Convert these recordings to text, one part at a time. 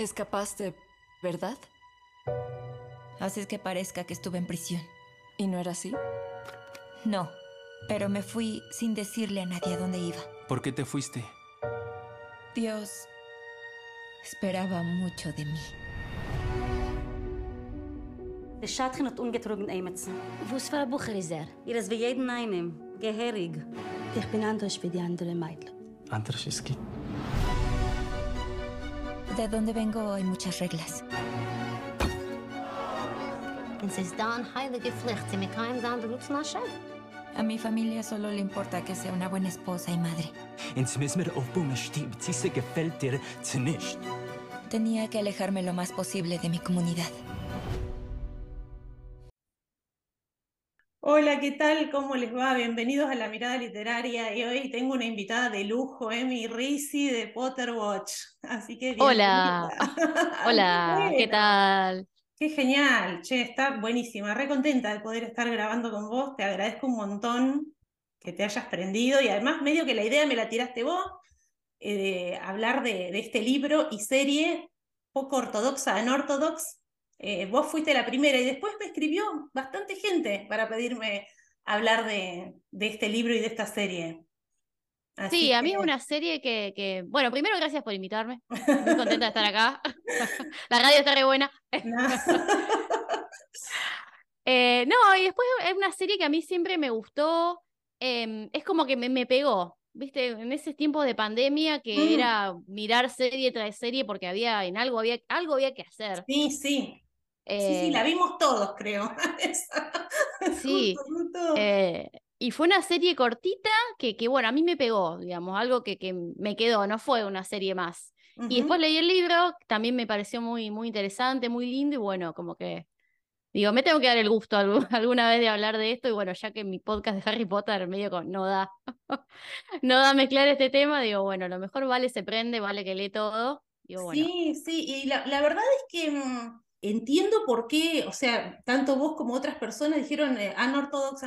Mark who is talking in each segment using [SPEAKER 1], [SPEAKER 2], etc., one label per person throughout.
[SPEAKER 1] Escapaste, ¿verdad?
[SPEAKER 2] Haces que parezca que estuve en prisión.
[SPEAKER 1] ¿Y no era así?
[SPEAKER 2] No, pero me fui sin decirle a nadie a dónde iba.
[SPEAKER 3] ¿Por qué te fuiste?
[SPEAKER 2] Dios esperaba mucho de mí.
[SPEAKER 4] Der Schatchen hat ungetrogen Emetsen.
[SPEAKER 5] Was für ein Bucher ist er?
[SPEAKER 4] Ihr ist wie jeden einem. Geherig.
[SPEAKER 5] Ich bin anders wie die anderen Mädchen.
[SPEAKER 3] Anders es gibt.
[SPEAKER 2] De donde vengo hay muchas reglas. A mi familia solo le importa que sea una buena esposa y madre. Tenía que alejarme lo más posible de mi comunidad.
[SPEAKER 6] Hola, ¿qué tal? ¿Cómo les va? Bienvenidos a la mirada literaria. Y hoy tengo una invitada de lujo, Emi Risi de Potterwatch. Así que
[SPEAKER 7] Hola.
[SPEAKER 6] bienvenida.
[SPEAKER 7] Hola, ¿qué
[SPEAKER 6] Bueno,
[SPEAKER 7] tal?
[SPEAKER 6] Qué genial, che, está buenísima. Re contenta de poder estar grabando con vos. Te agradezco un montón que te hayas prendido y además medio que la idea me la tiraste vos eh, de hablar de, de este libro y serie poco ortodoxa, anortodox. Eh, vos fuiste la primera y después me escribió bastante gente para pedirme hablar de, de este libro y de esta serie. Así
[SPEAKER 7] Sí, a mí es una serie que, que, bueno, primero gracias por invitarme. Muy contenta de estar acá. La radio está re buena.
[SPEAKER 6] No.
[SPEAKER 7] Eh, no, y después es una serie que a mí siempre me gustó. em, es como que me, me pegó, ¿viste? En ese tiempo de pandemia que
[SPEAKER 6] Mm.
[SPEAKER 7] era mirar serie tras serie porque había, en algo había, algo había que hacer.
[SPEAKER 6] Sí, sí. Sí, sí,
[SPEAKER 7] Eh,
[SPEAKER 6] la vimos todos, creo.
[SPEAKER 7] Sí,
[SPEAKER 6] Justo, justo.
[SPEAKER 7] Eh, y fue una serie cortita que, que, bueno, a mí me pegó, digamos, algo que, que me quedó, no fue una serie más. Y
[SPEAKER 6] Ujú.
[SPEAKER 7] después leí el libro, también me pareció muy, muy interesante, muy lindo, y bueno, como que, digo, me tengo que dar el gusto algu- alguna vez de hablar de esto, y bueno, ya que mi podcast de Harry Potter medio con, no da, no da mezclar este tema, digo, bueno, lo mejor vale se prende, vale que lee todo, digo, bueno,
[SPEAKER 6] Sí, sí, y la, la verdad es que mm, entiendo por qué, o sea, tanto vos como otras personas dijeron eh, unorthodox,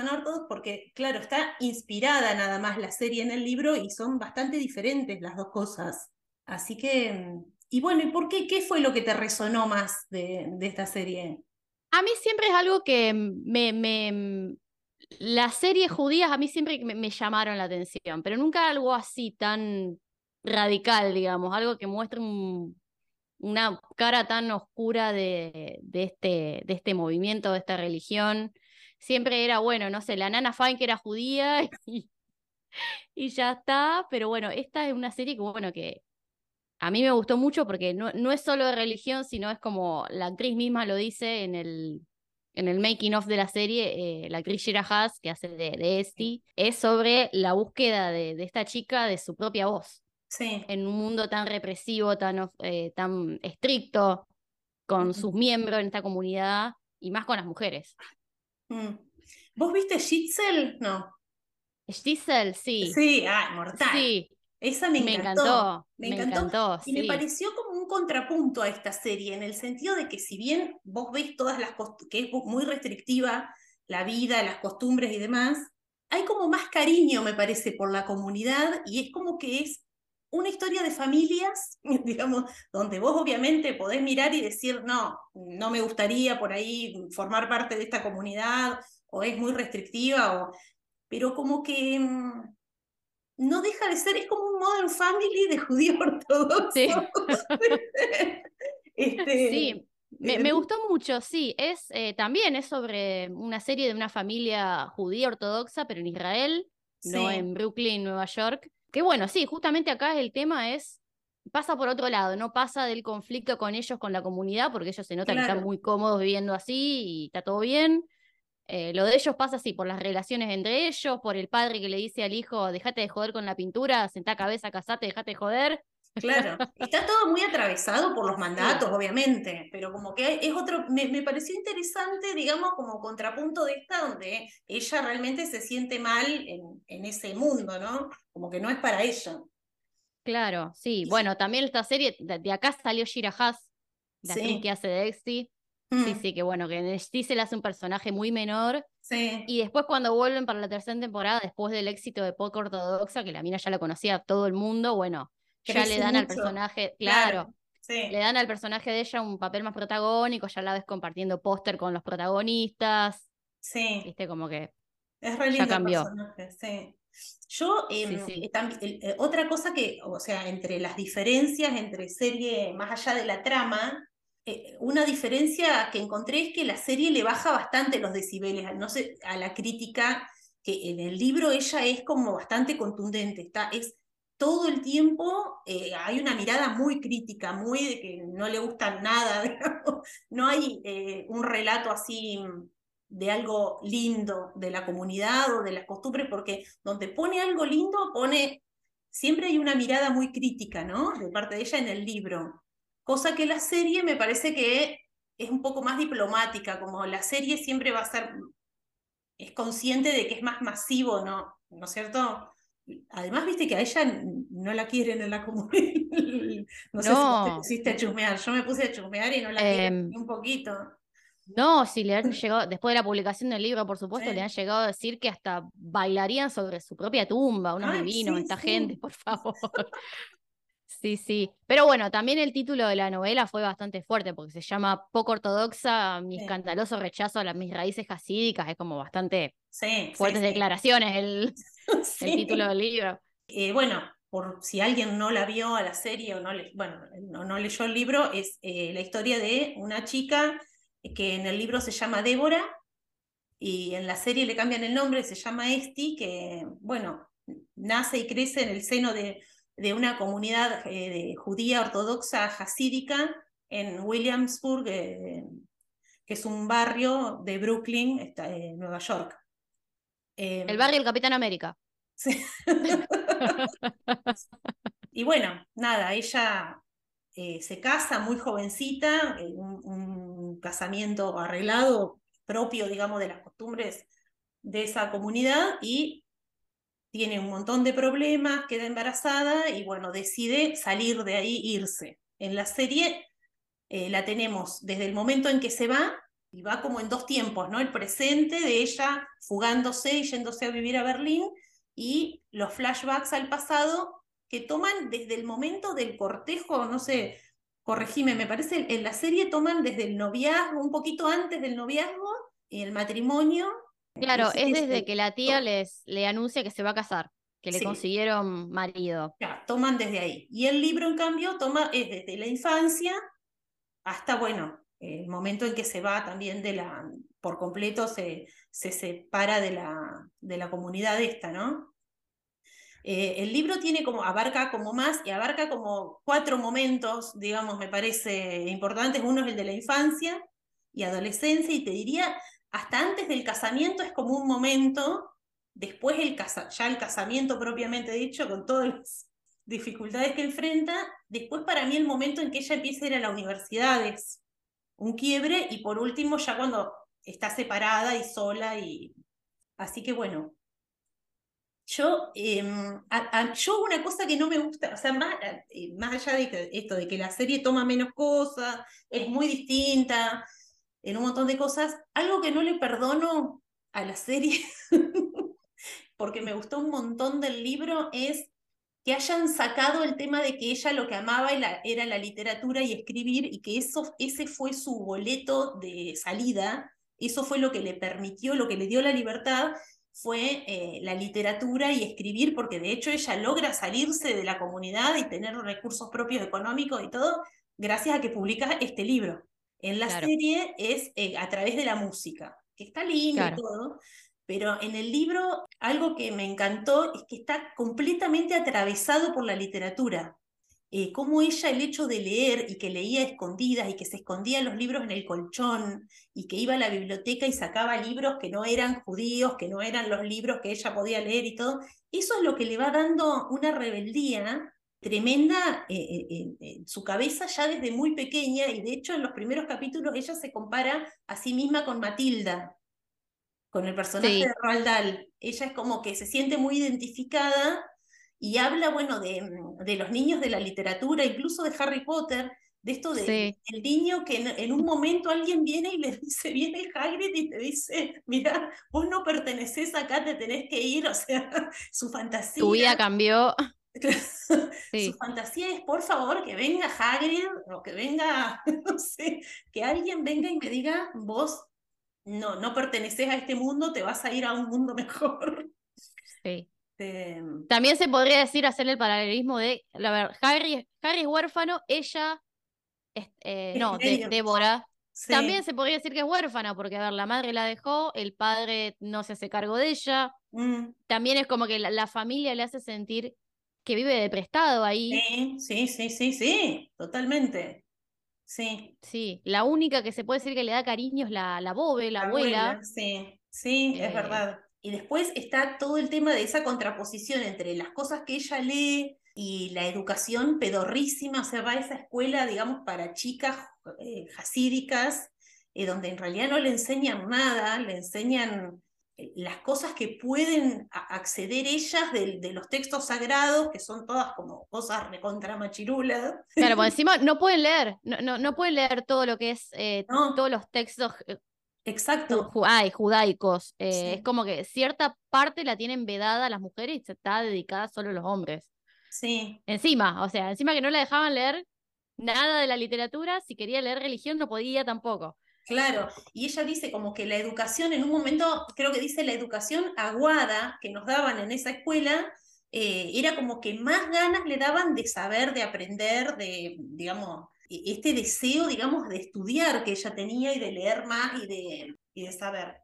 [SPEAKER 6] porque claro, está inspirada nada más la serie en el libro y son bastante diferentes las dos cosas. Así que, y bueno, ¿y por qué? ¿Qué fue lo que te resonó más de, esta serie?
[SPEAKER 7] A mí siempre es algo que me, me- las series judías a mí siempre me, me llamaron la atención, pero nunca algo así tan radical, digamos, algo que muestre un- una cara tan oscura de, de este, de este movimiento, de esta religión. Siempre era, bueno, no sé, la Nana Fine que era judía y, y ya está, pero bueno, esta es una serie que, bueno, que a mí me gustó mucho porque no, no es solo de religión, sino es como la actriz misma lo dice en el, en el making of de la serie, eh, la actriz Shira Haas, que hace de, de Esti, es sobre la búsqueda de, de esta chica de su propia voz
[SPEAKER 6] Sí,
[SPEAKER 7] en un mundo tan represivo, tan, eh, tan estricto con sus miembros en esta comunidad y más con las mujeres.
[SPEAKER 6] mm. ¿Vos viste Shitzel? No.
[SPEAKER 7] Stissel, sí,
[SPEAKER 6] Sí, ah, mortal.
[SPEAKER 7] sí,
[SPEAKER 6] Esa me
[SPEAKER 7] me
[SPEAKER 6] encantó.
[SPEAKER 7] encantó,
[SPEAKER 6] Me encantó. Y me pareció como un contrapunto a esta serie, en el sentido de que si bien vos ves todas las que es muy restrictiva la vida, las costumbres y demás, hay como más cariño, me parece, por la comunidad y es como que es una historia de familias, digamos, donde vos obviamente podés mirar y decir, no, no me gustaría por ahí formar parte de esta comunidad o es muy restrictiva, o... pero como que mm, no deja de ser, es como un Modern Family de judío ortodoxo.
[SPEAKER 7] Sí.
[SPEAKER 6] Este,
[SPEAKER 7] Sí, me,
[SPEAKER 6] eh,
[SPEAKER 7] me gustó mucho, sí. Es eh, también es sobre una serie de una familia judía ortodoxa, pero en Israel, no en Brooklyn, Nueva York. Que bueno, sí, justamente acá el tema es, pasa por otro lado, no pasa del conflicto con ellos, con la comunidad, porque ellos se nota que están muy cómodos viviendo así y está todo bien. Eh, lo de ellos pasa así, por las relaciones entre ellos, por el padre que le dice al hijo, dejate de joder con la pintura, sentá cabeza, casate, dejate de joder.
[SPEAKER 6] Claro. Está todo muy atravesado por los mandatos, obviamente, pero como que es otro, me, me pareció interesante, digamos, como contrapunto de esta, donde ella realmente se siente mal en, en ese mundo, ¿no? Como que no es para ella.
[SPEAKER 7] Claro, sí. Bueno, también esta serie, de, de acá salió Shira Haas, la
[SPEAKER 6] Sí.
[SPEAKER 7] que hace de Exy. Sí,
[SPEAKER 6] Mm,
[SPEAKER 7] sí, que bueno, que en se le hace un personaje muy menor.
[SPEAKER 6] sí.
[SPEAKER 7] Y después cuando vuelven para la tercera temporada, después del éxito de Poco Ortodoxa, que la mina ya la conocía todo el mundo, bueno, ya le dan al personaje,
[SPEAKER 6] Claro.
[SPEAKER 7] claro,
[SPEAKER 6] sí.
[SPEAKER 7] Le dan al personaje de ella un papel más protagónico, ya la ves compartiendo póster con los protagonistas.
[SPEAKER 6] Sí,
[SPEAKER 7] Viste, como que.
[SPEAKER 6] es re
[SPEAKER 7] ya
[SPEAKER 6] lindo el
[SPEAKER 7] cambió.
[SPEAKER 6] personaje, sí. Yo,
[SPEAKER 7] Sí,
[SPEAKER 6] em,
[SPEAKER 7] sí.
[SPEAKER 6] eh, eh, otra cosa que, o sea, entre las diferencias entre serie, más allá de la trama, eh, una diferencia que encontré es que la serie le baja bastante los decibeles, no sé, a la crítica, que en el libro ella es como bastante contundente, está, es todo el tiempo, eh, hay una mirada muy crítica, muy de que no le gusta nada, no hay eh, un relato así mm, de algo lindo de la comunidad o de las costumbres, porque donde pone algo lindo, pone, siempre hay una mirada muy crítica, ¿no? De parte de ella en el libro. Cosa que la serie me parece que es un poco más diplomática, como la serie siempre va a ser, es consciente de que es más masivo, ¿no? ¿No es cierto? Además, viste que a ella no la quieren en la comunidad. No sé si te pusiste a chusmear, yo me puse a chusmear y no la quieren
[SPEAKER 7] Em,
[SPEAKER 6] ni un poquito.
[SPEAKER 7] No, si le han llegado, después de la publicación del libro, por supuesto,
[SPEAKER 6] Sí.
[SPEAKER 7] le han llegado a decir que hasta bailarían sobre su propia tumba, unos
[SPEAKER 6] Ay,
[SPEAKER 7] divinos,
[SPEAKER 6] sí,
[SPEAKER 7] esta
[SPEAKER 6] sí.
[SPEAKER 7] gente, por favor. Sí, sí. Pero bueno, también el título de la novela fue bastante fuerte porque se llama Poco ortodoxa, mi
[SPEAKER 6] Sí.
[SPEAKER 7] escandaloso rechazo a las, mis raíces hasídicas. Es como bastante
[SPEAKER 6] Sí,
[SPEAKER 7] fuertes
[SPEAKER 6] sí.
[SPEAKER 7] declaraciones el, título del libro.
[SPEAKER 6] Eh, bueno, por si alguien no la vio a la serie o no, le, bueno, no, no leyó el libro, es eh, la historia de una chica que en el libro se llama Débora y en la serie le cambian el nombre, se llama Esti, que, bueno, nace y crece en el seno de, de una comunidad eh, de judía ortodoxa hasídica en Williamsburg, eh, que es un barrio de Brooklyn, está, Nueva York.
[SPEAKER 7] El
[SPEAKER 6] Em,
[SPEAKER 7] barrio del Capitán América.
[SPEAKER 6] Sí. Y bueno, nada, ella eh, se casa muy jovencita, eh, un, un casamiento arreglado, propio, digamos, de las costumbres de esa comunidad y tiene un montón de problemas, queda embarazada y bueno, decide salir de ahí, irse. En la serie eh, la tenemos desde el momento en que se va, y va como en dos tiempos, ¿no? El presente de ella fugándose y yéndose a vivir a Berlín y los flashbacks al pasado que toman desde el momento del cortejo, no sé, corregime, me parece, en la serie toman desde el noviazgo, un poquito antes del noviazgo y el matrimonio.
[SPEAKER 7] Claro, es desde que la tía les le anuncia que se va a casar, que le
[SPEAKER 6] Sí.
[SPEAKER 7] consiguieron marido.
[SPEAKER 6] Claro, toman desde ahí. Y el libro, en cambio, toma es desde la infancia hasta, bueno, el momento en que se va también de la, por completo se, se separa de la, de la comunidad esta, ¿no? Eh, el libro tiene como, abarca como más y abarca como cuatro momentos, digamos, me parece importantes. Uno es el de la infancia y adolescencia, y te diría, hasta antes del casamiento es como un momento, después el ya el casamiento propiamente dicho, con todas las dificultades que enfrenta, después para mí el momento en que ella empieza a ir a la universidad es un quiebre, y por último ya cuando está separada y sola, y así que bueno, yo, a, yo una cosa que no me gusta, o sea, más, eh, más allá de esto de que la serie toma menos cosas, es muy distinta en un montón de cosas, algo que no le perdono a la serie, porque me gustó un montón del libro, es que hayan sacado el tema de que ella lo que amaba era, la literatura y escribir, y que eso, ese fue su boleto de salida, eso fue lo que le permitió, lo que le dio la libertad, fue eh, la literatura y escribir, porque de hecho ella logra salirse de la comunidad y tener recursos propios económicos y todo, gracias a que publica este libro. En la
[SPEAKER 7] Claro.
[SPEAKER 6] serie es eh, a través de la música, que está lindo
[SPEAKER 7] Claro.
[SPEAKER 6] y todo, pero en el libro algo que me encantó es que está completamente atravesado por la literatura. Eh, cómo ella el hecho de leer y que leía escondidas y que se escondía los libros en el colchón y que iba a la biblioteca y sacaba libros que no eran judíos, que no eran los libros que ella podía leer y todo, eso es lo que le va dando una rebeldía tremenda eh, eh, en su cabeza ya desde muy pequeña y de hecho en los primeros capítulos ella se compara a sí misma con Matilda, con el personaje
[SPEAKER 7] Sí.
[SPEAKER 6] de Roald Dahl. Ella es como que se siente muy identificada y habla, bueno, de, de los niños de la literatura, incluso de Harry Potter, de esto de
[SPEAKER 7] Sí.
[SPEAKER 6] el niño que en, en un momento alguien viene y le dice, viene Hagrid y te dice, mira, vos no pertenecés acá, te tenés que ir, o sea, su fantasía.
[SPEAKER 7] Tu vida cambió. Sí.
[SPEAKER 6] Su fantasía es, por favor, que venga Hagrid o que venga, no sé, que alguien venga y me diga, vos no, no perteneces a este mundo, te vas a ir a un mundo mejor.
[SPEAKER 7] Sí.
[SPEAKER 6] Eh,
[SPEAKER 7] También se podría decir hacer el paralelismo de, la ver, Harry, Harry es huérfano, ella, es- eh, no, de-. Débora,
[SPEAKER 6] sí,
[SPEAKER 7] también se podría decir que es huérfana, porque, a ver, la madre la dejó, el padre no se hace cargo de ella,
[SPEAKER 6] mm,
[SPEAKER 7] también es como que la, la familia le hace sentir que vive de prestado ahí.
[SPEAKER 6] sí, sí, sí, sí, sí, totalmente. Sí.
[SPEAKER 7] Sí, la única que se puede decir que le da cariño es la, la Bobe, la, abuela.
[SPEAKER 6] Sí, sí, es
[SPEAKER 7] Eh,
[SPEAKER 6] verdad. Y después está todo el tema de esa contraposición entre las cosas que ella lee y la educación pedorrísima, o sea, va a esa escuela, digamos, para chicas eh, jasídicas, eh, donde en realidad no le enseñan nada, le enseñan las cosas que pueden acceder ellas de, de los textos sagrados, que son todas como cosas recontra machirulas.
[SPEAKER 7] Claro, por encima no pueden leer, no, no, no pueden leer todo lo que es, eh,
[SPEAKER 6] No.
[SPEAKER 7] todos los textos eh,
[SPEAKER 6] Exacto.
[SPEAKER 7] ju- ay, judaicos. eh,
[SPEAKER 6] Sí.
[SPEAKER 7] Es como que cierta parte la tienen vedada a las mujeres y se está dedicada solo a los hombres.
[SPEAKER 6] Sí,
[SPEAKER 7] Encima, o sea, encima que no la dejaban leer nada de la literatura, si quería leer religión no podía tampoco.
[SPEAKER 6] Claro, y ella dice como que la educación, en un momento, creo que dice la educación aguada que nos daban en esa escuela, eh, era como que más ganas le daban de saber, de aprender, de, digamos, e- este deseo, digamos, de estudiar que ella tenía y de leer más y de, y de saber.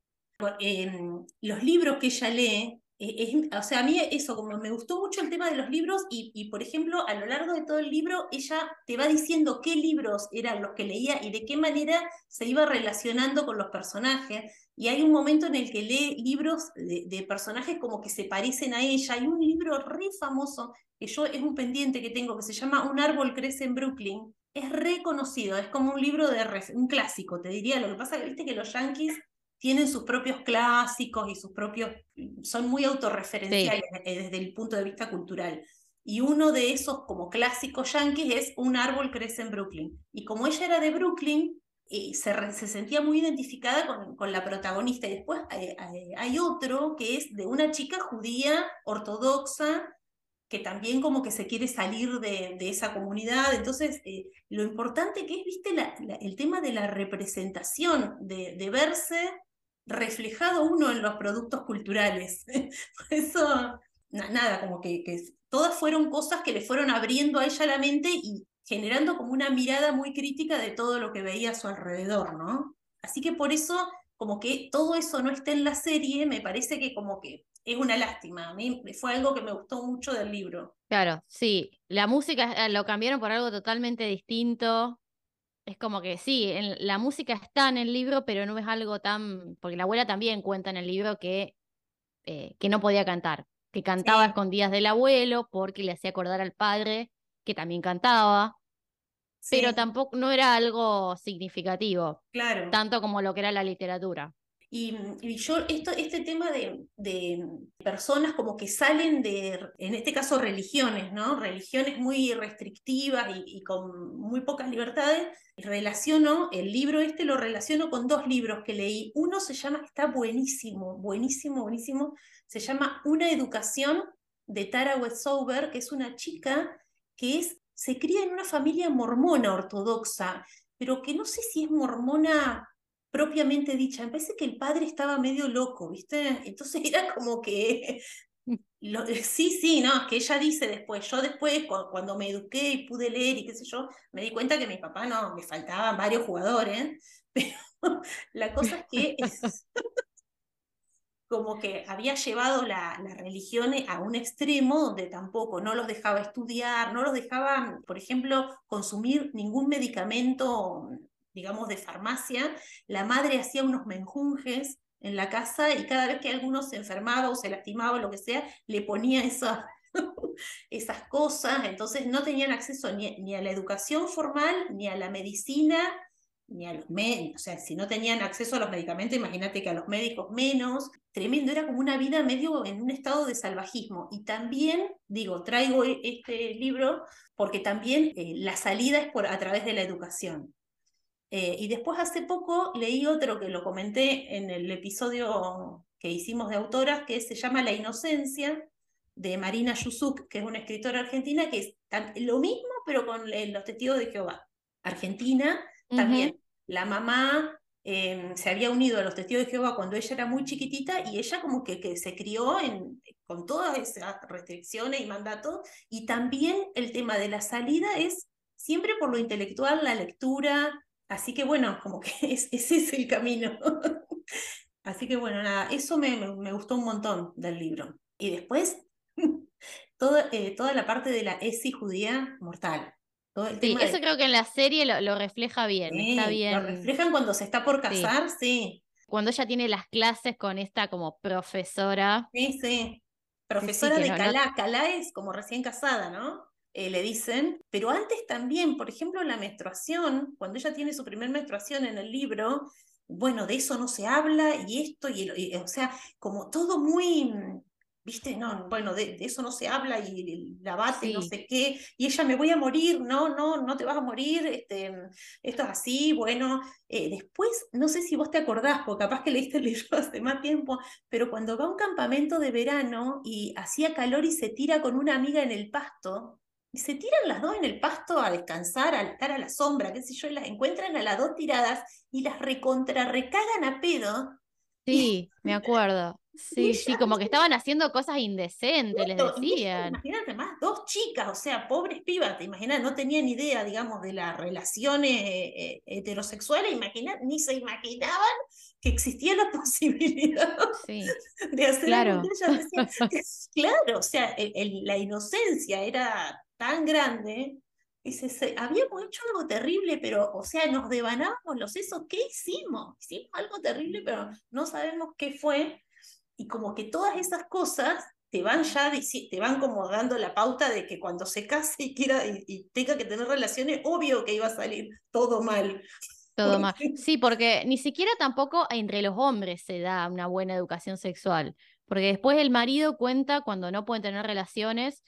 [SPEAKER 6] Em, los libros que ella lee, eh, es- o sea, a mí eso, como me gustó mucho el tema de los libros y, por ejemplo, a lo largo de todo el libro, ella te va diciendo qué libros eran los que leía y de qué manera se iba relacionando con los personajes. Y hay un momento en el que lee libros de, personajes como que se parecen a ella. Hay un libro re famoso, que yo es un pendiente que tengo, que se llama Un árbol crece en Brooklyn. Es reconocido, es como un libro de un clásico, te diría. Lo que pasa que viste que los yankees tienen sus propios clásicos y sus propios, son muy autorreferenciales eh, desde el punto de vista cultural. Y uno de esos como clásicos yankees es Un árbol crece en Brooklyn. Y como ella era de Brooklyn, eh, se, re- se sentía muy identificada con, con la protagonista. Y después eh, eh, hay otro que es de una chica judía ortodoxa que también como que se quiere salir de, de esa comunidad. Entonces, eh, lo importante que es, viste, la- la- el tema de la representación, de, de verse reflejado uno en los productos culturales. Por eso, na- nada, como que, que todas fueron cosas que le fueron abriendo a ella la mente y generando como una mirada muy crítica de todo lo que veía a su alrededor, ¿no? Así que por eso, como que todo eso no esté en la serie, me parece que como que es una lástima. A mí fue algo que me gustó mucho del libro.
[SPEAKER 7] Claro, sí, la música eh, lo cambiaron por algo totalmente distinto. Es como que sí, en- la música está en el libro, pero no es algo tan, porque la abuela también cuenta en el libro que, eh, que no podía cantar, que cantaba a escondidas del abuelo porque le hacía acordar al padre que también cantaba, pero tampoco no era algo significativo,
[SPEAKER 6] claro.
[SPEAKER 7] tanto como lo que era la literatura.
[SPEAKER 6] Y, y yo, esto, este tema de, de personas como que salen de, en este caso, religiones, ¿no? Religiones muy restrictivas y, y con muy pocas libertades, relaciono, el libro este lo relaciono con dos libros que leí. Uno se llama, está buenísimo, buenísimo, buenísimo, se llama Una educación de Tara Westover, que es una chica que es, se cría en una familia mormona ortodoxa, pero que no sé si es mormona propiamente dicha. Me parece que el padre estaba medio loco, ¿viste? Entonces era como que... sí, sí, no, es que ella dice después, yo después cu- cuando me eduqué y pude leer y qué sé yo, me di cuenta que mi papá no, me faltaban varios jugadores, pero la cosa es que como que había llevado la, la religión a un extremo donde tampoco no los dejaba estudiar, no los dejaba, por ejemplo, consumir ningún medicamento, digamos, de farmacia. La madre hacía unos menjunjes en la casa y cada vez que alguno se enfermaba o se lastimaba o lo que sea, le ponía esas, esas cosas. Entonces no tenían acceso ni, ni a la educación formal, ni a la medicina, ni a los médicos, o sea, si no tenían acceso a los medicamentos, imagínate que a los médicos menos, tremendo, era como una vida medio en un estado de salvajismo. Y también, digo, traigo e- este libro porque también eh, la salida es por, a través de la educación. Eh, y después hace poco leí otro que lo comenté en el episodio que hicimos de autoras, que se llama La Inocencia, de Marina Yusuk, que es una escritora argentina, que es lo mismo, pero con los testigos de Jehová. Argentina, también la mamá em, se había unido a los testigos de Jehová cuando ella era muy chiquitita y ella como que, que se crió en, con todas esas restricciones y mandatos. Y también el tema de la salida es siempre por lo intelectual, la lectura. Así que bueno, como que ese es el camino. Así que bueno, nada, eso me, me, gustó un montón del libro. Y después, toda, eh, toda la parte de la ESI judía mortal.
[SPEAKER 7] sí, eso creo que en la serie lo, refleja bien, está bien.
[SPEAKER 6] Lo reflejan cuando se está por casar, sí.
[SPEAKER 7] Cuando ella tiene las clases con esta como profesora.
[SPEAKER 6] Sí, sí. Profesora de Calá. Calá es como recién casada, ¿no? Eh, le dicen, pero antes también, por ejemplo, la menstruación, cuando ella tiene su primer menstruación en el libro, bueno, de eso no se habla y esto, y, o sea, como todo muy, viste, no, bueno, de, eso no se habla y la base, no sé qué, y ella me voy a morir, no, no, no te vas a morir, este, esto es así, bueno, eh, después, no sé si vos te acordás, porque capaz que leíste el libro hace más tiempo, pero cuando va a un campamento de verano y hacía calor y se tira con una amiga en el pasto, y se tiran las dos en el pasto a descansar, a estar a la sombra, qué sé yo, y las encuentran a las dos tiradas y las recontra recagan a pedo.
[SPEAKER 7] Sí, me acuerdo. Sí, sí, como que estaban haciendo cosas indecentes, les decían.
[SPEAKER 6] Imagínate más, dos chicas, o sea, pobres pibas, te imaginas, no tenían idea, digamos, de las relaciones eh, eh, heterosexuales, ni se imaginaban que existía la posibilidad de hacer
[SPEAKER 7] claro.
[SPEAKER 6] claro, o sea, la inocencia era tan grande, dice, habíamos hecho algo terrible, pero, o sea, nos devanábamos los sesos, ¿qué hicimos? Hicimos algo terrible, pero no sabemos qué fue, y como que todas esas cosas te van ya, te van como dando la pauta de que cuando se case y quiera y, tenga que tener relaciones, obvio que iba a salir todo mal.
[SPEAKER 7] Todo mal. Sí, porque ni siquiera tampoco entre los hombres se da una buena educación sexual. Porque después el marido cuenta cuando no pueden tener relaciones,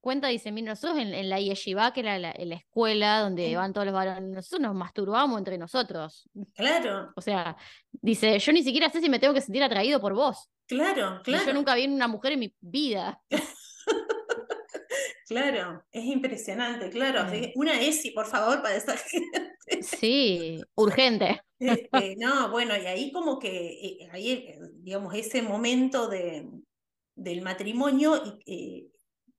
[SPEAKER 7] cuenta, dice, mira, nosotros en, la yeshiva, que era la, la escuela donde van todos los varones, nosotros nos masturbamos entre nosotros.
[SPEAKER 6] Claro.
[SPEAKER 7] O sea, dice, yo ni siquiera sé si me tengo que sentir atraído por vos.
[SPEAKER 6] Claro, claro.
[SPEAKER 7] yo nunca vi una mujer en mi vida.
[SPEAKER 6] claro, es impresionante, claro. Una ESI, por favor, para esa
[SPEAKER 7] gente. Sí, urgente.
[SPEAKER 6] Este, no, bueno, y ahí como que, eh, ahí, eh, digamos, ese momento de, del matrimonio, eh,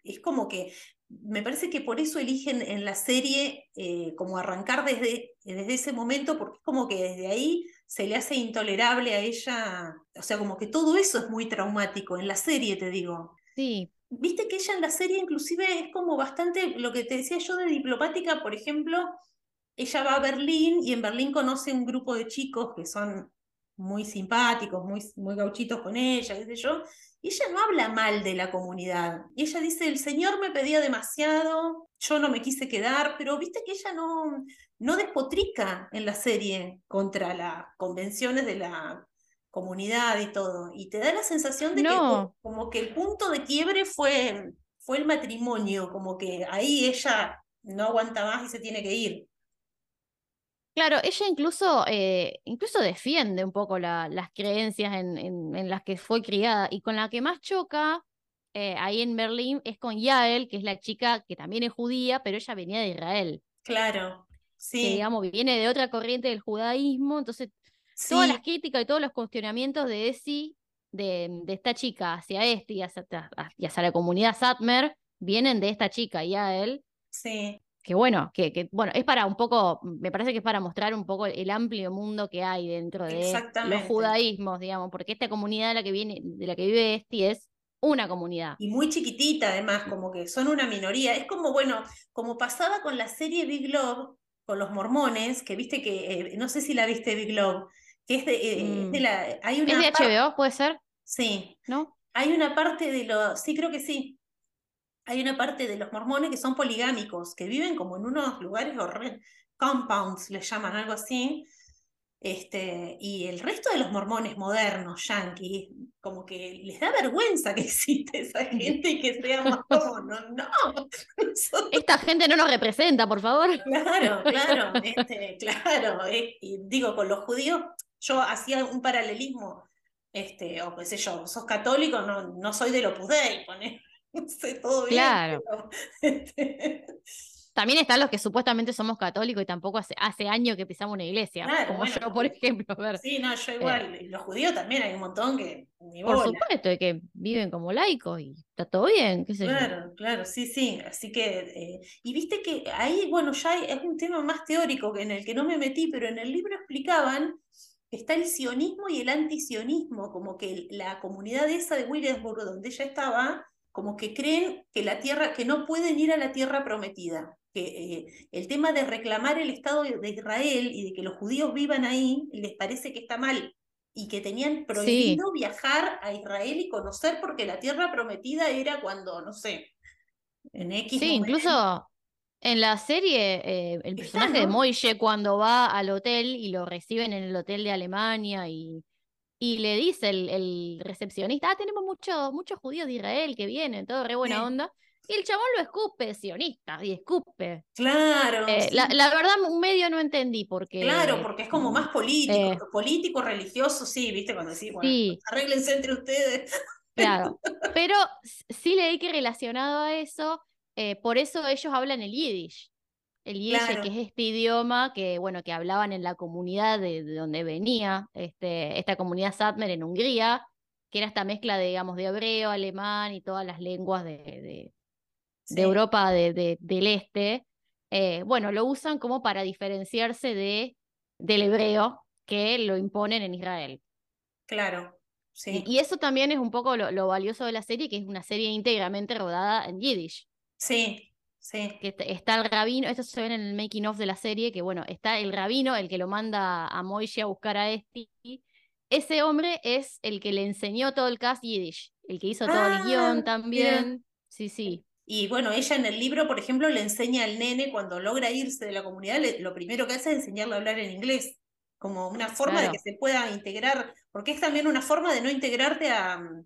[SPEAKER 6] es como que me parece que por eso eligen en la serie eh, como arrancar desde, desde ese momento, porque es como que desde ahí se le hace intolerable a ella, o sea, como que todo eso es muy traumático, en la serie te digo.
[SPEAKER 7] Sí.
[SPEAKER 6] Viste que ella en la serie inclusive es como bastante, lo que te decía yo de diplomática, por ejemplo, ella va a Berlín y en Berlín conoce un grupo de chicos que son muy simpáticos, muy, muy gauchitos con ella, qué sé yo, y ella no habla mal de la comunidad. Y ella dice, el Señor me pedía demasiado, yo no me quise quedar, pero viste que ella no, no despotrica en la serie contra las convenciones de la comunidad y todo. Y te da la sensación de que como que el punto de quiebre fue, fue el matrimonio, como que ahí ella no aguanta más y se tiene que ir.
[SPEAKER 7] Claro, ella incluso, eh, incluso defiende un poco las creencias en, en, las que fue criada y con la que más choca eh, ahí en Berlín es con Yael, que es la chica que también es judía, pero ella venía de Israel.
[SPEAKER 6] Claro, sí.
[SPEAKER 7] Que digamos, viene de otra corriente del judaísmo, entonces todas las críticas y todos los cuestionamientos de Esi, de, de esta chica hacia este y hacia, hacia la comunidad Satmer, vienen de esta chica, Yael.
[SPEAKER 6] Sí
[SPEAKER 7] que bueno, que, que, bueno, es para un poco, me parece que es para mostrar un poco el amplio mundo que hay dentro de los judaísmos, digamos, porque esta comunidad de la que viene, de la que vive Esti es una comunidad.
[SPEAKER 6] Y muy chiquitita además, como que son una minoría. Es como, bueno, como pasaba con la serie Big Love, con los mormones, que viste que, eh, no sé si la viste Big Love, que es de, eh, de mm. la... Hay una
[SPEAKER 7] ¿Es de HBO, puede ser?
[SPEAKER 6] Sí.
[SPEAKER 7] ¿No?
[SPEAKER 6] Hay una parte de lo... Sí, creo que sí hay una parte de los mormones que son poligámicos, que viven como en unos lugares horrendos, compounds les llaman algo así, este, y el resto de los mormones modernos, yanquis, como que les da vergüenza que existe esa gente y que seamos como, no, no.
[SPEAKER 7] Esta gente no nos representa, por favor.
[SPEAKER 6] Claro, claro, este, claro. Eh, y digo, con los judíos, yo hacía un paralelismo, este, o qué sé yo, sos católico, no, no soy del Opus Dei, no sé, todo bien.
[SPEAKER 7] Claro.
[SPEAKER 6] pero, este,
[SPEAKER 7] También están los que supuestamente somos católicos y tampoco hace, hace años que pisamos una iglesia,
[SPEAKER 6] Claro,
[SPEAKER 7] como
[SPEAKER 6] bueno,
[SPEAKER 7] yo, por ejemplo. A ver,
[SPEAKER 6] sí, no, yo igual. y los judíos también hay un montón que ni
[SPEAKER 7] por
[SPEAKER 6] bola.
[SPEAKER 7] supuesto, y que viven como laicos y está todo bien, qué sé yo.
[SPEAKER 6] Claro, claro, sí, sí. Así que, eh, y viste que ahí, bueno, ya hay- es un tema más teórico que en el que no me metí, pero en el libro explicaban que está el sionismo y el antisionismo, como que la comunidad esa de Williamsburg, donde ella estaba, como que creen que la tierra, que no pueden ir a la tierra prometida, que eh, el tema de reclamar el Estado de Israel y de que los judíos vivan ahí, les parece que está mal. Y que tenían prohibido viajar a Israel y conocer porque la tierra prometida era cuando, no sé, en X
[SPEAKER 7] Sí,
[SPEAKER 6] momento.
[SPEAKER 7] incluso en la serie, eh, el
[SPEAKER 6] Está,
[SPEAKER 7] personaje de. Moishe cuando va al hotel y lo reciben en el hotel de Alemania y, y le dice el, el recepcionista, ah, tenemos muchos muchos judíos de Israel que vienen, todo re buena
[SPEAKER 6] Sí.
[SPEAKER 7] onda. Y el chabón lo escupe, sionista, y escupe.
[SPEAKER 6] Claro,
[SPEAKER 7] Eh, la,
[SPEAKER 6] sí.
[SPEAKER 7] la verdad, un medio no entendí porque...
[SPEAKER 6] Claro, porque es como más político,
[SPEAKER 7] eh,
[SPEAKER 6] político, religioso, sí, viste, cuando decís, bueno,
[SPEAKER 7] Sí.
[SPEAKER 6] arréglense entre ustedes.
[SPEAKER 7] Claro, pero sí leí que relacionado a eso, eh, por eso ellos hablan el yiddish. El yiddish,
[SPEAKER 6] Claro.
[SPEAKER 7] que es este idioma que, bueno, que hablaban en la comunidad de, de donde venía, este, esta comunidad Satmer en Hungría, que era esta mezcla de, digamos, de hebreo, alemán y todas las lenguas de, de,
[SPEAKER 6] Sí,
[SPEAKER 7] de Europa de- de- del Este. Eh, bueno, lo usan como para diferenciarse de, del hebreo que lo imponen en Israel.
[SPEAKER 6] claro, sí,
[SPEAKER 7] Y, y eso también es un poco lo, lo valioso de la serie, que es una serie íntegramente rodada en Yiddish.
[SPEAKER 6] sí, sí,
[SPEAKER 7] Que est- está el rabino, esto se ve en el making of de la serie, que bueno, está el rabino, el que lo manda a Moishe a buscar a Esti. Ese hombre es el que le enseñó todo el cast Yiddish, el que hizo todo
[SPEAKER 6] Ah,
[SPEAKER 7] el guion
[SPEAKER 6] mira.
[SPEAKER 7] también. Sí, sí.
[SPEAKER 6] Y bueno, ella en el libro, por ejemplo, le enseña al nene cuando logra irse de la comunidad, le- lo primero que hace es enseñarle a hablar en inglés, como una forma de que se pueda integrar, porque es también una forma de no integrarte a, mm,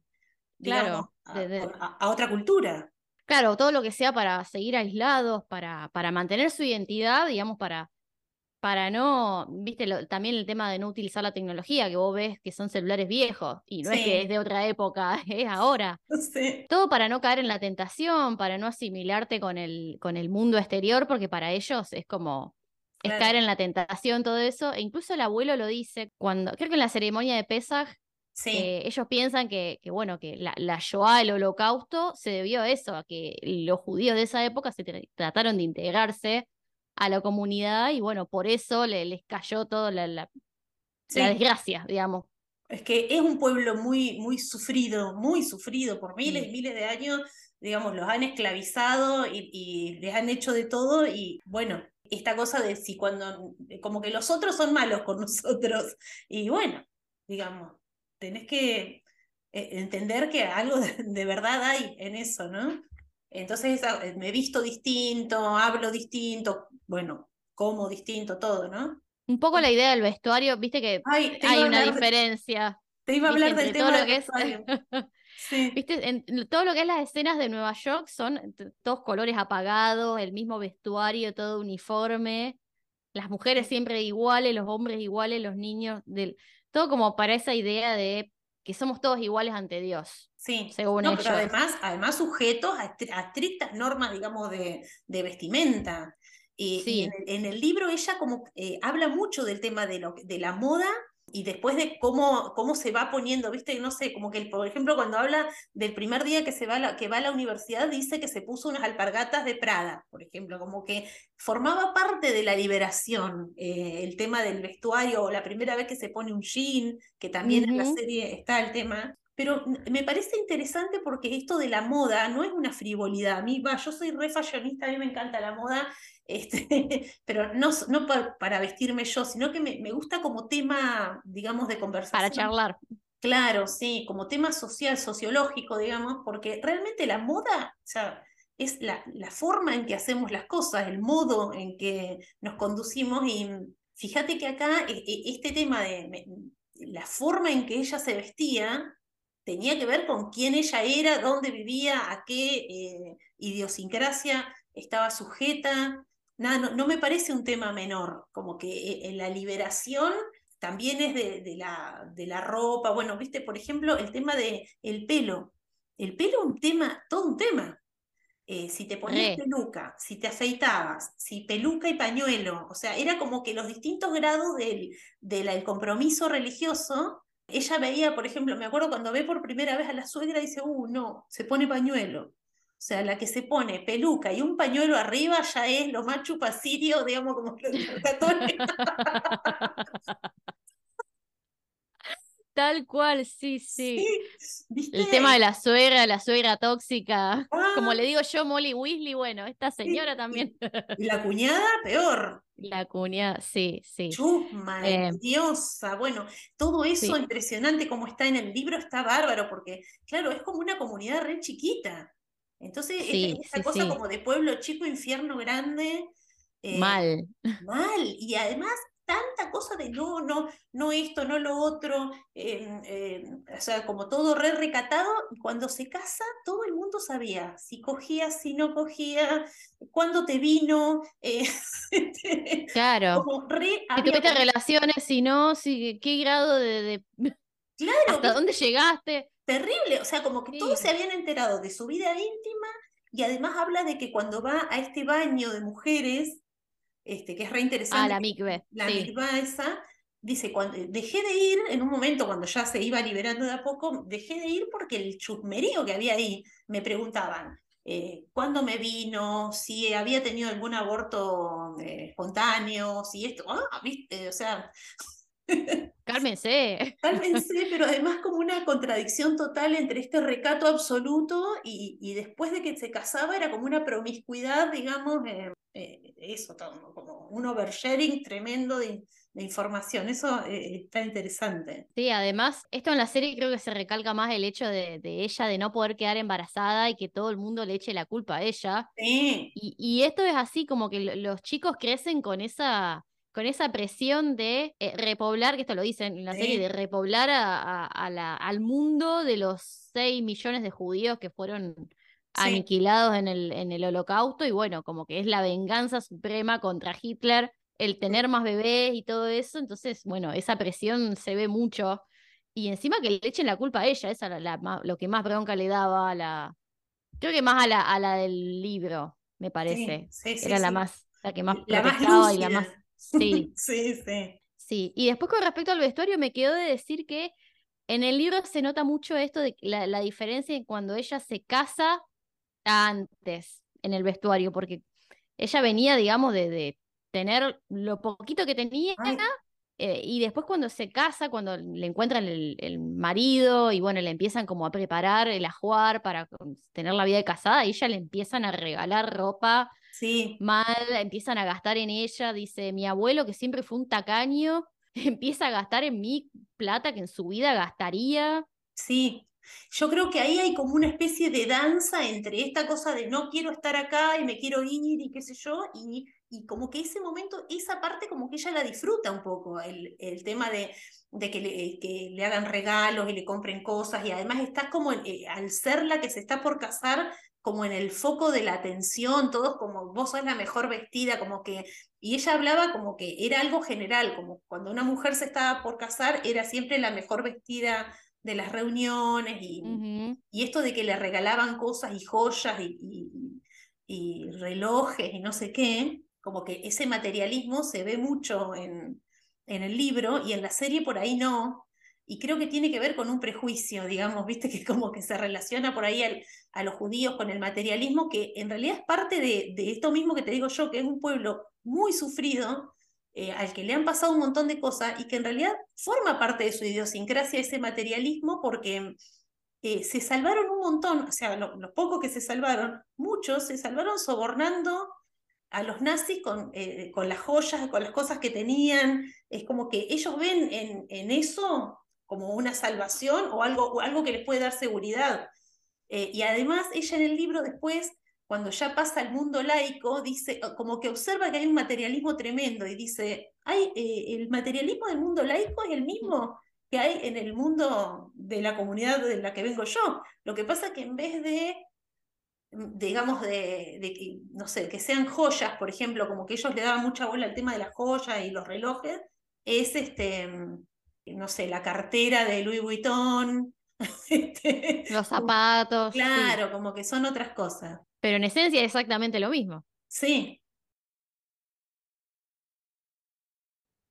[SPEAKER 6] digamos,
[SPEAKER 7] Claro,
[SPEAKER 6] a,
[SPEAKER 7] de- de-
[SPEAKER 6] a- a otra cultura.
[SPEAKER 7] Claro, todo lo que sea para seguir aislados, para, para mantener su identidad, digamos, para, para no, viste, lo- también el tema de no utilizar la tecnología, que vos ves que son celulares viejos, y no es que es de otra época, es ahora.
[SPEAKER 6] Sí,
[SPEAKER 7] Todo para no caer en la tentación, para no asimilarte con el, con el mundo exterior, porque para ellos es como, es
[SPEAKER 6] Claro.
[SPEAKER 7] caer en la tentación, todo eso. E incluso el abuelo lo dice cuando, creo que en la ceremonia de Pesaj,
[SPEAKER 6] sí,
[SPEAKER 7] ellos piensan que, que, bueno, que la, la Shoah, el holocausto, se debió a eso, a que los judíos de esa época se tra- trataron de integrarse a la comunidad y bueno, por eso le- les cayó toda la, la,
[SPEAKER 6] sí.
[SPEAKER 7] la desgracia, digamos.
[SPEAKER 6] Es que es un pueblo muy, muy sufrido, muy sufrido por miles y miles de años, digamos, los han esclavizado y, y les han hecho de todo y bueno, esta cosa de si cuando, como que los otros son malos con nosotros y bueno, digamos, tenés que eh, entender que algo de, de verdad hay en eso, ¿no? Entonces esa- eh, me visto distinto, hablo distinto, bueno, como distinto, todo, ¿no?
[SPEAKER 7] Un poco la idea del vestuario, viste que
[SPEAKER 6] Ay,
[SPEAKER 7] hay una
[SPEAKER 6] hablar de-
[SPEAKER 7] diferencia.
[SPEAKER 6] Te iba a hablar del tema del
[SPEAKER 7] es-
[SPEAKER 6] vestuario. Sí.
[SPEAKER 7] Viste, en todo lo que es las escenas de Nueva York son todos colores apagados, el mismo vestuario, todo uniforme, las mujeres siempre iguales, los hombres iguales, los niños, del... todo como para esa idea de que somos todos iguales ante Dios,
[SPEAKER 6] Sí,
[SPEAKER 7] según
[SPEAKER 6] no,
[SPEAKER 7] ellos.
[SPEAKER 6] pero además, además sujetos a, a estrictas normas, digamos, de, de vestimenta. Y, en, el, en el libro ella como eh, habla mucho del tema de, lo, de la moda y después de cómo, cómo se va poniendo, viste, no sé, como que, por ejemplo, cuando habla del primer día que, se va a la, que va a la universidad, dice que se puso unas alpargatas de Prada, por ejemplo, como que formaba parte de la liberación, eh, el tema del vestuario, o la primera vez que se pone un jean, que también en la serie está el tema. Pero me parece interesante porque esto de la moda no es una frivolidad. A mí, va, yo soy re fashionista, a mí me encanta la moda, este, pero no, no pa- para vestirme yo, sino que me, me gusta como tema, digamos, de
[SPEAKER 7] Para
[SPEAKER 6] conversación.
[SPEAKER 7] charlar.
[SPEAKER 6] Claro, sí, como tema social, sociológico, digamos, porque realmente la moda, o sea, es la, la forma en que hacemos las cosas, el modo en que nos conducimos y fíjate que acá e- e- este tema de la forma en que ella se vestía tenía que ver con quién ella era, dónde vivía, a qué eh, idiosincrasia estaba sujeta. Nada, no, no me parece un tema menor, como que eh, en la liberación también es de, de la, de la ropa. Bueno, viste, por ejemplo, el tema de el pelo. el pelo un tema, todo un tema. Eh, si te ponías peluca, si te afeitabas, si peluca y pañuelo, o sea, era como que los distintos grados del, del compromiso religioso, ella veía, por ejemplo, me acuerdo cuando ve por primera vez a la suegra, dice, uh, no, se pone pañuelo. O sea, la que se pone peluca y un pañuelo arriba ya es lo más chupacirio, digamos, como los católicos.
[SPEAKER 7] Tal cual, sí, sí. El tema de la suegra, la suegra tóxica. Como
[SPEAKER 6] Ah,
[SPEAKER 7] le digo yo, Molly Weasley, bueno, esta señora también.
[SPEAKER 6] Y la cuñada, peor.
[SPEAKER 7] La cuñada, sí, sí.
[SPEAKER 6] Chusma,
[SPEAKER 7] Eh,
[SPEAKER 6] envidiosa, bueno, todo eso
[SPEAKER 7] sí.
[SPEAKER 6] impresionante como está en el libro está bárbaro, porque claro, es como una comunidad re chiquita. Entonces,
[SPEAKER 7] sí,
[SPEAKER 6] cosa como de pueblo chico, infierno grande, eh,
[SPEAKER 7] Mal.
[SPEAKER 6] mal, y además tanta cosa de no, no, no esto, no lo otro, o sea, como todo re recatado, y cuando se casa, todo el mundo sabía si cogía, si no cogía, cuándo te vino, eh, este,
[SPEAKER 7] Claro.
[SPEAKER 6] como re
[SPEAKER 7] Si tuviste relaciones, si no, si, qué grado de, de-
[SPEAKER 6] Claro,
[SPEAKER 7] hasta dónde llegaste.
[SPEAKER 6] terrible, o sea, como que todos
[SPEAKER 7] Sí.
[SPEAKER 6] se habían enterado de su vida íntima y además habla de que cuando va a este baño de mujeres, este, que es re
[SPEAKER 7] Ah,
[SPEAKER 6] interesante,
[SPEAKER 7] la
[SPEAKER 6] que-
[SPEAKER 7] mikve,
[SPEAKER 6] la
[SPEAKER 7] sí.
[SPEAKER 6] esa, dice, cuando dejé de ir en un momento cuando ya se iba liberando de a poco, dejé de ir porque el chusmerío que había ahí, me preguntaban, eh, cuándo me vino, si había tenido algún aborto eh, espontáneo, si esto, ah, viste, o sea,
[SPEAKER 7] Cálmense.
[SPEAKER 6] Cálmense, pero además como una contradicción total entre este recato absoluto y, y después de que se casaba era como una promiscuidad, digamos, eh, eh, eso, todo, como un oversharing tremendo de, de información. Eso eh, está interesante.
[SPEAKER 7] Sí, además, esto en la serie creo que se recalca más el hecho de, de ella de no poder quedar embarazada y que todo el mundo le eche la culpa a ella.
[SPEAKER 6] Sí,
[SPEAKER 7] Y, y esto es así, como que lo- los chicos crecen con esa, con esa presión de eh, repoblar, que esto lo dicen en la serie, de repoblar a, a- a la- al mundo de los 6 millones de judíos que fueron aniquilados en el, en el holocausto. Y bueno, como que es la venganza suprema contra Hitler, el tener más bebés y todo eso. Entonces, bueno, esa presión se ve mucho. Y encima que le echen la culpa a ella, esa la ma- lo que más bronca le daba a la. Creo que más a la, a la del libro, me parece.
[SPEAKER 6] sí, sí,
[SPEAKER 7] Era la más, la que más
[SPEAKER 6] La más
[SPEAKER 7] y la más. Sí,
[SPEAKER 6] Sí, sí.
[SPEAKER 7] sí. Y después con respecto al vestuario, me quedó de decir que en el libro se nota mucho esto de la, la diferencia en cuando ella se casa antes en el vestuario, porque ella venía, digamos, de, de tener lo poquito que tenía. Eh, y después cuando se casa, cuando le encuentran el, el marido y bueno, le empiezan como a preparar el ajuar para tener la vida de casada, y ella le empiezan a regalar ropa
[SPEAKER 6] sí,
[SPEAKER 7] mal, empiezan a gastar en ella, dice, mi abuelo que siempre fue un tacaño, empieza a gastar en mí plata que en su vida gastaría.
[SPEAKER 6] sí. Yo creo que ahí hay como una especie de danza entre esta cosa de no quiero estar acá y me quiero ir y qué sé yo, y, y como que ese momento, esa parte como que ella la disfruta un poco, el, el tema de, de que, le, que le hagan regalos y le compren cosas, y además estás como, eh, al ser la que se está por casar, como en el foco de la atención, todos como vos sos la mejor vestida, como que, y ella hablaba como que era algo general, como cuando una mujer se estaba por casar, era siempre la mejor vestida de las reuniones y, y esto de que le regalaban cosas y joyas y, y- y relojes y no sé qué, como que ese materialismo se ve mucho en, en el libro y en la serie por ahí no. Y creo que tiene que ver con un prejuicio, digamos, viste, que como que se relaciona por ahí al- a los judíos con el materialismo, que en realidad es parte de, de esto mismo que te digo yo, que es un pueblo muy sufrido, eh, al que le han pasado un montón de cosas y que en realidad forma parte de su idiosincrasia ese materialismo porque eh, se salvaron un montón, o sea, lo- los pocos que se salvaron, muchos se salvaron sobornando a los nazis con, eh, con las joyas, con las cosas que tenían. Es como que ellos ven en, en eso como una salvación o algo, algo que les puede dar seguridad. Y además ella en el libro después, cuando ya pasa al mundo laico, dice, como que observa que hay un materialismo tremendo y dice, hay, eh, el materialismo del mundo laico es el mismo que hay en el mundo de la comunidad de la que vengo yo. Lo que pasa es que en vez de, digamos, de, no sé, que sean joyas, por ejemplo, como que ellos le daban mucha bola al tema de las joyas y los relojes, es este, no sé, la cartera de Louis Vuitton, Este,
[SPEAKER 7] Los zapatos. sí.
[SPEAKER 6] Claro, como que son otras cosas.
[SPEAKER 7] Pero en esencia es exactamente lo mismo.
[SPEAKER 6] Sí.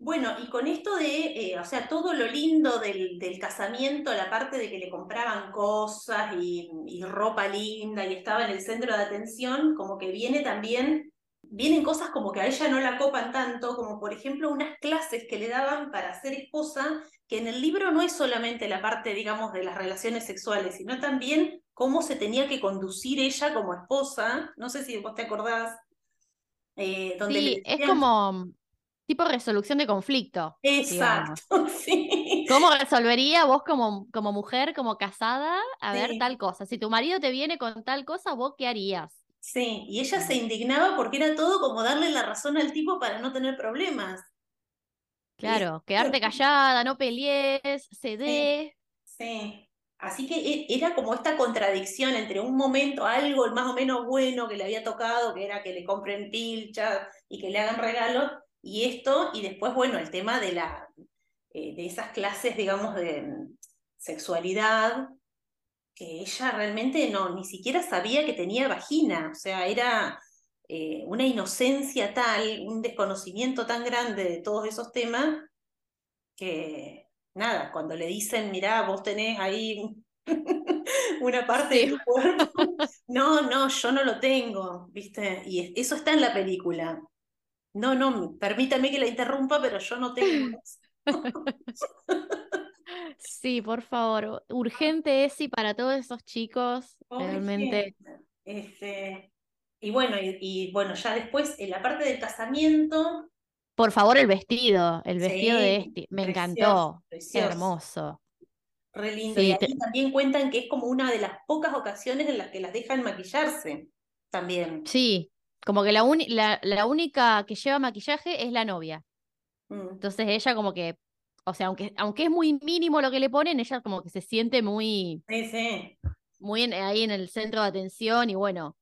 [SPEAKER 6] Bueno, y con esto de, eh, o sea, todo lo lindo del, del casamiento, la parte de que le compraban cosas y, y ropa linda y estaba en el centro de atención, como que viene también, vienen cosas como que a ella no la copan tanto, como por ejemplo unas clases que le daban para ser esposa, que en el libro no es solamente la parte, digamos, de las relaciones sexuales, sino también cómo se tenía que conducir ella como esposa. No sé si vos te acordás. eh, donde
[SPEAKER 7] Sí, es como tipo resolución de conflicto. digamos.
[SPEAKER 6] Exacto, sí.
[SPEAKER 7] ¿Cómo resolvería vos como, como mujer, como casada, a ver
[SPEAKER 6] Sí.
[SPEAKER 7] tal cosa? Si tu marido te viene con tal cosa, ¿vos qué harías?
[SPEAKER 6] Sí, y ella se indignaba porque era todo como darle la razón al tipo para no tener problemas.
[SPEAKER 7] Claro, quedarte callada, no pelees, cede.
[SPEAKER 6] Sí. Así que e- era como esta contradicción entre un momento, algo más o menos bueno que le había tocado, que era que le compren pilchas y que le hagan regalos, y esto, y después, bueno, el tema de la eh, de esas clases, digamos, de mm, sexualidad, que ella realmente no, ni siquiera sabía que tenía vagina, o sea, era eh, una inocencia tal, un desconocimiento tan grande de todos esos temas, que nada, cuando le dicen, mirá, vos tenés ahí una parte de tu cuerpo, no, no, yo no lo tengo, ¿viste? Y es- eso está en la película. No, no, permítame que la interrumpa, pero yo no tengo eso.
[SPEAKER 7] Sí, por favor, urgente ESI para todos esos chicos, realmente.
[SPEAKER 6] Este, y bueno, y, y bueno, ya después, en la parte del casamiento,
[SPEAKER 7] Por favor, el vestido, el vestido de este, me
[SPEAKER 6] precioso,
[SPEAKER 7] encantó,
[SPEAKER 6] precioso.
[SPEAKER 7] hermoso.
[SPEAKER 6] re lindo.
[SPEAKER 7] Sí,
[SPEAKER 6] y
[SPEAKER 7] te-
[SPEAKER 6] también cuentan que es como una de las pocas ocasiones en las que las dejan maquillarse también.
[SPEAKER 7] Sí, como que la, uni- la, la única que lleva maquillaje es la novia.
[SPEAKER 6] Mm,
[SPEAKER 7] Entonces ella como que, o sea, aunque, aunque es muy mínimo lo que le ponen, ella como que se siente muy,
[SPEAKER 6] Sí, sí,
[SPEAKER 7] muy en- ahí en el centro de atención y bueno,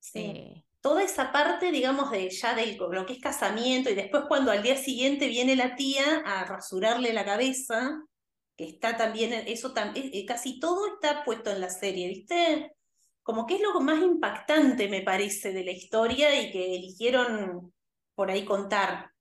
[SPEAKER 6] sí.
[SPEAKER 7] eh,
[SPEAKER 6] Toda esa parte, digamos, de ya de lo que es casamiento y después cuando al día siguiente viene la tía a rasurarle la cabeza, que está también, eso también, casi todo está puesto en la serie, ¿viste? Como que es lo más impactante, me parece, de la historia y que eligieron por ahí contar.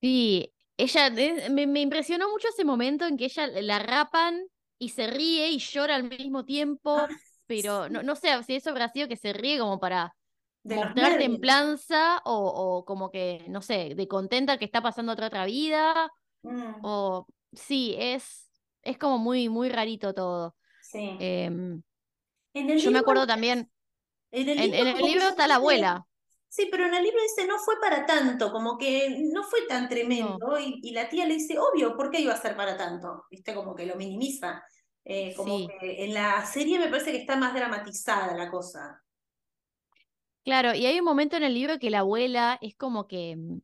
[SPEAKER 7] sí, ella, eh, me, me impresionó mucho ese momento en que ella la rapan y se ríe y llora al mismo tiempo,
[SPEAKER 6] Ah,
[SPEAKER 7] pero no, no sé si eso habrá sido que se ríe como para
[SPEAKER 6] De
[SPEAKER 7] mostrar templanza o, o como que, no sé, de contenta que está pasando otra otra vida,
[SPEAKER 6] Mm,
[SPEAKER 7] o sí, es, es como muy, muy rarito todo.
[SPEAKER 6] sí.
[SPEAKER 7] Em,
[SPEAKER 6] En el
[SPEAKER 7] yo me acuerdo también,
[SPEAKER 6] En el libro
[SPEAKER 7] en el
[SPEAKER 6] como que
[SPEAKER 7] libro está la abuela,
[SPEAKER 6] Sí, pero en el libro dice, no fue para tanto, como que no fue tan tremendo. Y, y la tía le dice, obvio, ¿por qué iba a ser para tanto? ¿Viste? Como que lo minimiza. Eh, como
[SPEAKER 7] Sí.
[SPEAKER 6] que en la serie me parece que está más dramatizada la cosa.
[SPEAKER 7] Claro, y hay un momento en el libro que la abuela es como que mm,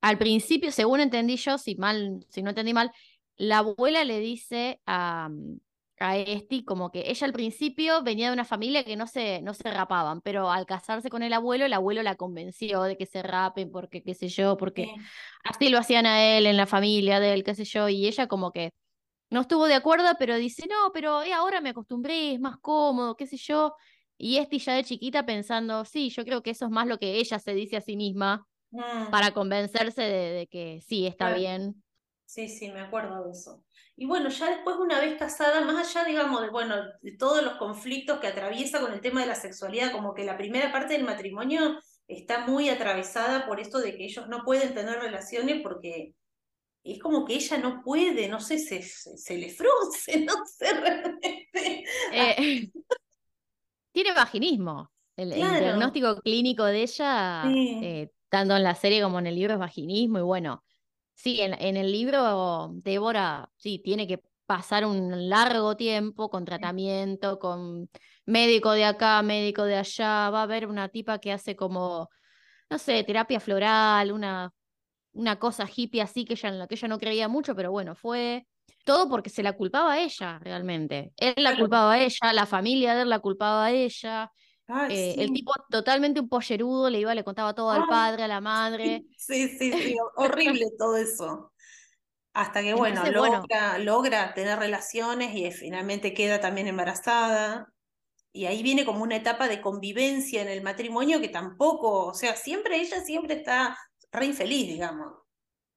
[SPEAKER 7] al principio, según entendí yo, si mal, si no entendí mal, la abuela le dice a, mm, a Esti como que ella al principio venía de una familia que no se, no se rapaban, pero al casarse con el abuelo, el abuelo la convenció de que se rapen porque qué sé yo, porque
[SPEAKER 6] Sí.
[SPEAKER 7] así lo hacían a él en la familia de él, qué sé yo, y ella como que no estuvo de acuerdo, pero dice, no, pero eh, ahora me acostumbré, es más cómodo, qué sé yo. Y Esti ya de chiquita pensando, sí, yo creo que eso es más lo que ella se dice a sí misma
[SPEAKER 6] Mm,
[SPEAKER 7] para convencerse de, de que sí, está
[SPEAKER 6] Claro.
[SPEAKER 7] bien.
[SPEAKER 6] Sí, sí, me acuerdo de eso. Y bueno, ya después, una vez casada, más allá, digamos, de, bueno, de todos los conflictos que atraviesa con el tema de la sexualidad, como que la primera parte del matrimonio está muy atravesada por esto de que ellos no pueden tener relaciones porque es como que ella no puede, no sé, se, se, se le frunce, no sé realmente.
[SPEAKER 7] Eh, tiene vaginismo. El, diagnóstico clínico de ella,
[SPEAKER 6] Sí.
[SPEAKER 7] eh, tanto en la serie como en el libro, es vaginismo. Y bueno, sí, en, en el libro, Débora, sí, tiene que pasar un largo tiempo con tratamiento, con médico de acá, médico de allá. Va a haber una tipa que hace como, no sé, terapia floral, una, una cosa hippie así que ella, en la que ella no creía mucho, pero bueno, fue. Todo porque se la culpaba a ella, realmente. Él la culpaba a ella, la familia de él la culpaba a ella. Eh, el tipo totalmente un pollerudo, le iba, le contaba todo al padre, a la madre.
[SPEAKER 6] Sí, sí, sí, horrible todo eso. Hasta que, bueno,
[SPEAKER 7] Entonces, bueno.
[SPEAKER 6] logra, logra tener relaciones y finalmente queda también embarazada. Y ahí viene como una etapa de convivencia en el matrimonio que tampoco, o sea, siempre ella siempre está re infeliz, digamos.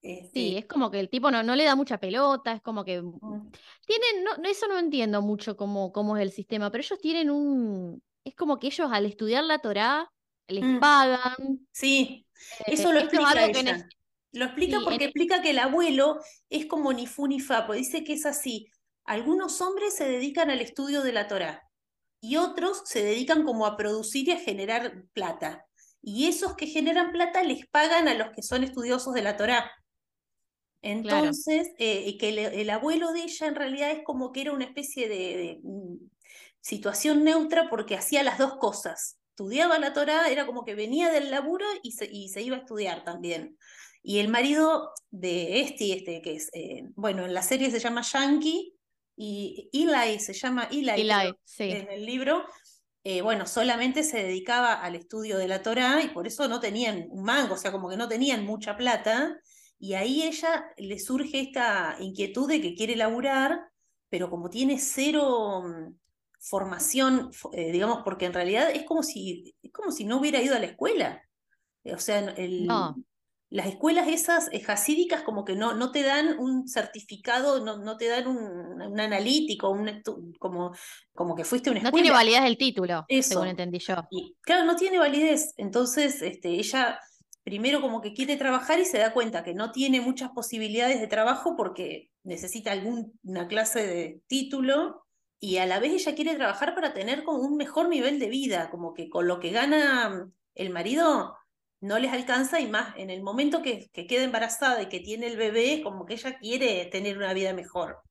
[SPEAKER 6] Este,
[SPEAKER 7] Sí, es como que el tipo no, no le da mucha pelota, es como que tienen, no, eso no entiendo mucho cómo, cómo es el sistema, pero ellos tienen un, es como que ellos al estudiar la Torá les
[SPEAKER 6] Mm.
[SPEAKER 7] pagan.
[SPEAKER 6] Sí,
[SPEAKER 7] eh,
[SPEAKER 6] eso lo
[SPEAKER 7] es
[SPEAKER 6] explica
[SPEAKER 7] algo
[SPEAKER 6] ella. Lo explica
[SPEAKER 7] sí,
[SPEAKER 6] porque
[SPEAKER 7] en-
[SPEAKER 6] explica que el abuelo es como ni fu ni fa, pues dice que es así. Algunos hombres se dedican al estudio de la Torá y otros se dedican como a producir y a generar plata. Y esos que generan plata les pagan a los que son estudiosos de la Torá. Entonces, eh, y que el, el abuelo de ella en realidad es como que era una especie de, de, mm, situación neutra porque hacía las dos cosas. Estudiaba la Torá, era como que venía del laburo y se, y se iba a estudiar también. Y el marido de este, este que es, eh, bueno, en la serie se llama Yankee y Eli se llama Eli,
[SPEAKER 7] Eli, sí.
[SPEAKER 6] en el libro, eh, bueno, solamente se dedicaba al estudio de la Torá y por eso no tenían un mango, o sea, como que no tenían mucha plata. Y ahí ella le surge esta inquietud de que quiere laburar, pero como tiene cero mm, formación, fo- eh, digamos, porque en realidad es como si, es como si no hubiera ido a la escuela. Eh, O sea, el-
[SPEAKER 7] No.
[SPEAKER 6] las escuelas esas eh, hasídicas como que no, no te dan un certificado, no, no te dan un, un analítico, un como, como que fuiste una
[SPEAKER 7] No
[SPEAKER 6] escuela.
[SPEAKER 7] tiene validez el título,
[SPEAKER 6] Eso.
[SPEAKER 7] según entendí yo.
[SPEAKER 6] Y claro, no tiene validez. Entonces, este, ella primero como que quiere trabajar y se da cuenta que no tiene muchas posibilidades de trabajo porque necesita alguna clase de título y a la vez ella quiere trabajar para tener como un mejor nivel de vida, como que con lo que gana el marido no les alcanza y más en el momento que, que queda embarazada y que tiene el bebé, como que ella quiere tener una vida mejor.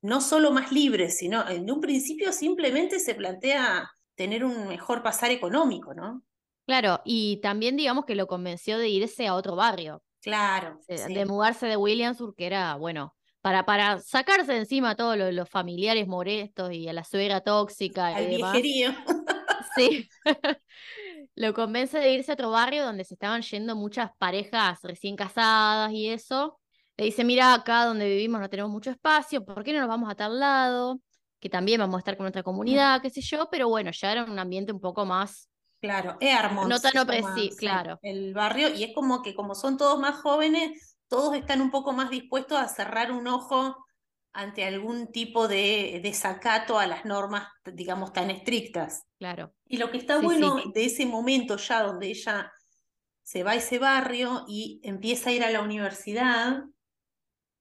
[SPEAKER 6] No solo más libre, sino en un principio simplemente se plantea tener un mejor pasar económico, ¿no?
[SPEAKER 7] Claro, y también digamos que lo convenció de irse a otro barrio,
[SPEAKER 6] Claro,
[SPEAKER 7] de,
[SPEAKER 6] sí.
[SPEAKER 7] de mudarse de Williamsburg, que era, bueno, para, para sacarse de encima a todos los, los familiares molestos y a la suegra tóxica y
[SPEAKER 6] al
[SPEAKER 7] demás. Sí. Lo convence de irse a otro barrio donde se estaban yendo muchas parejas recién casadas y eso. Le dice, mira, acá donde vivimos no tenemos mucho espacio, ¿por qué no nos vamos a tal lado? Que también vamos a estar con nuestra comunidad, qué sé yo, pero bueno, ya era un ambiente un poco más...
[SPEAKER 6] Claro, Earmont
[SPEAKER 7] No tan
[SPEAKER 6] se llama,
[SPEAKER 7] opresi-
[SPEAKER 6] sí,
[SPEAKER 7] claro.
[SPEAKER 6] el barrio, y es como que como son todos más jóvenes, todos están un poco más dispuestos a cerrar un ojo ante algún tipo de desacato a las normas, digamos, tan estrictas.
[SPEAKER 7] Claro.
[SPEAKER 6] Y lo que está
[SPEAKER 7] Sí,
[SPEAKER 6] bueno
[SPEAKER 7] sí.
[SPEAKER 6] de ese momento ya donde ella se va a ese barrio y empieza a ir a la universidad,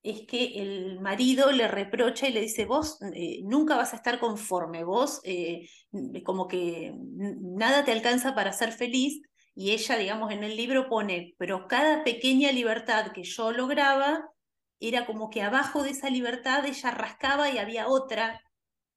[SPEAKER 6] es que el marido le reprocha y le dice, vos eh, nunca vas a estar conforme, vos eh, como que nada te alcanza para ser feliz. Y ella, digamos, en el libro pone, pero cada pequeña libertad que yo lograba, era como que abajo de esa libertad ella rascaba y había otra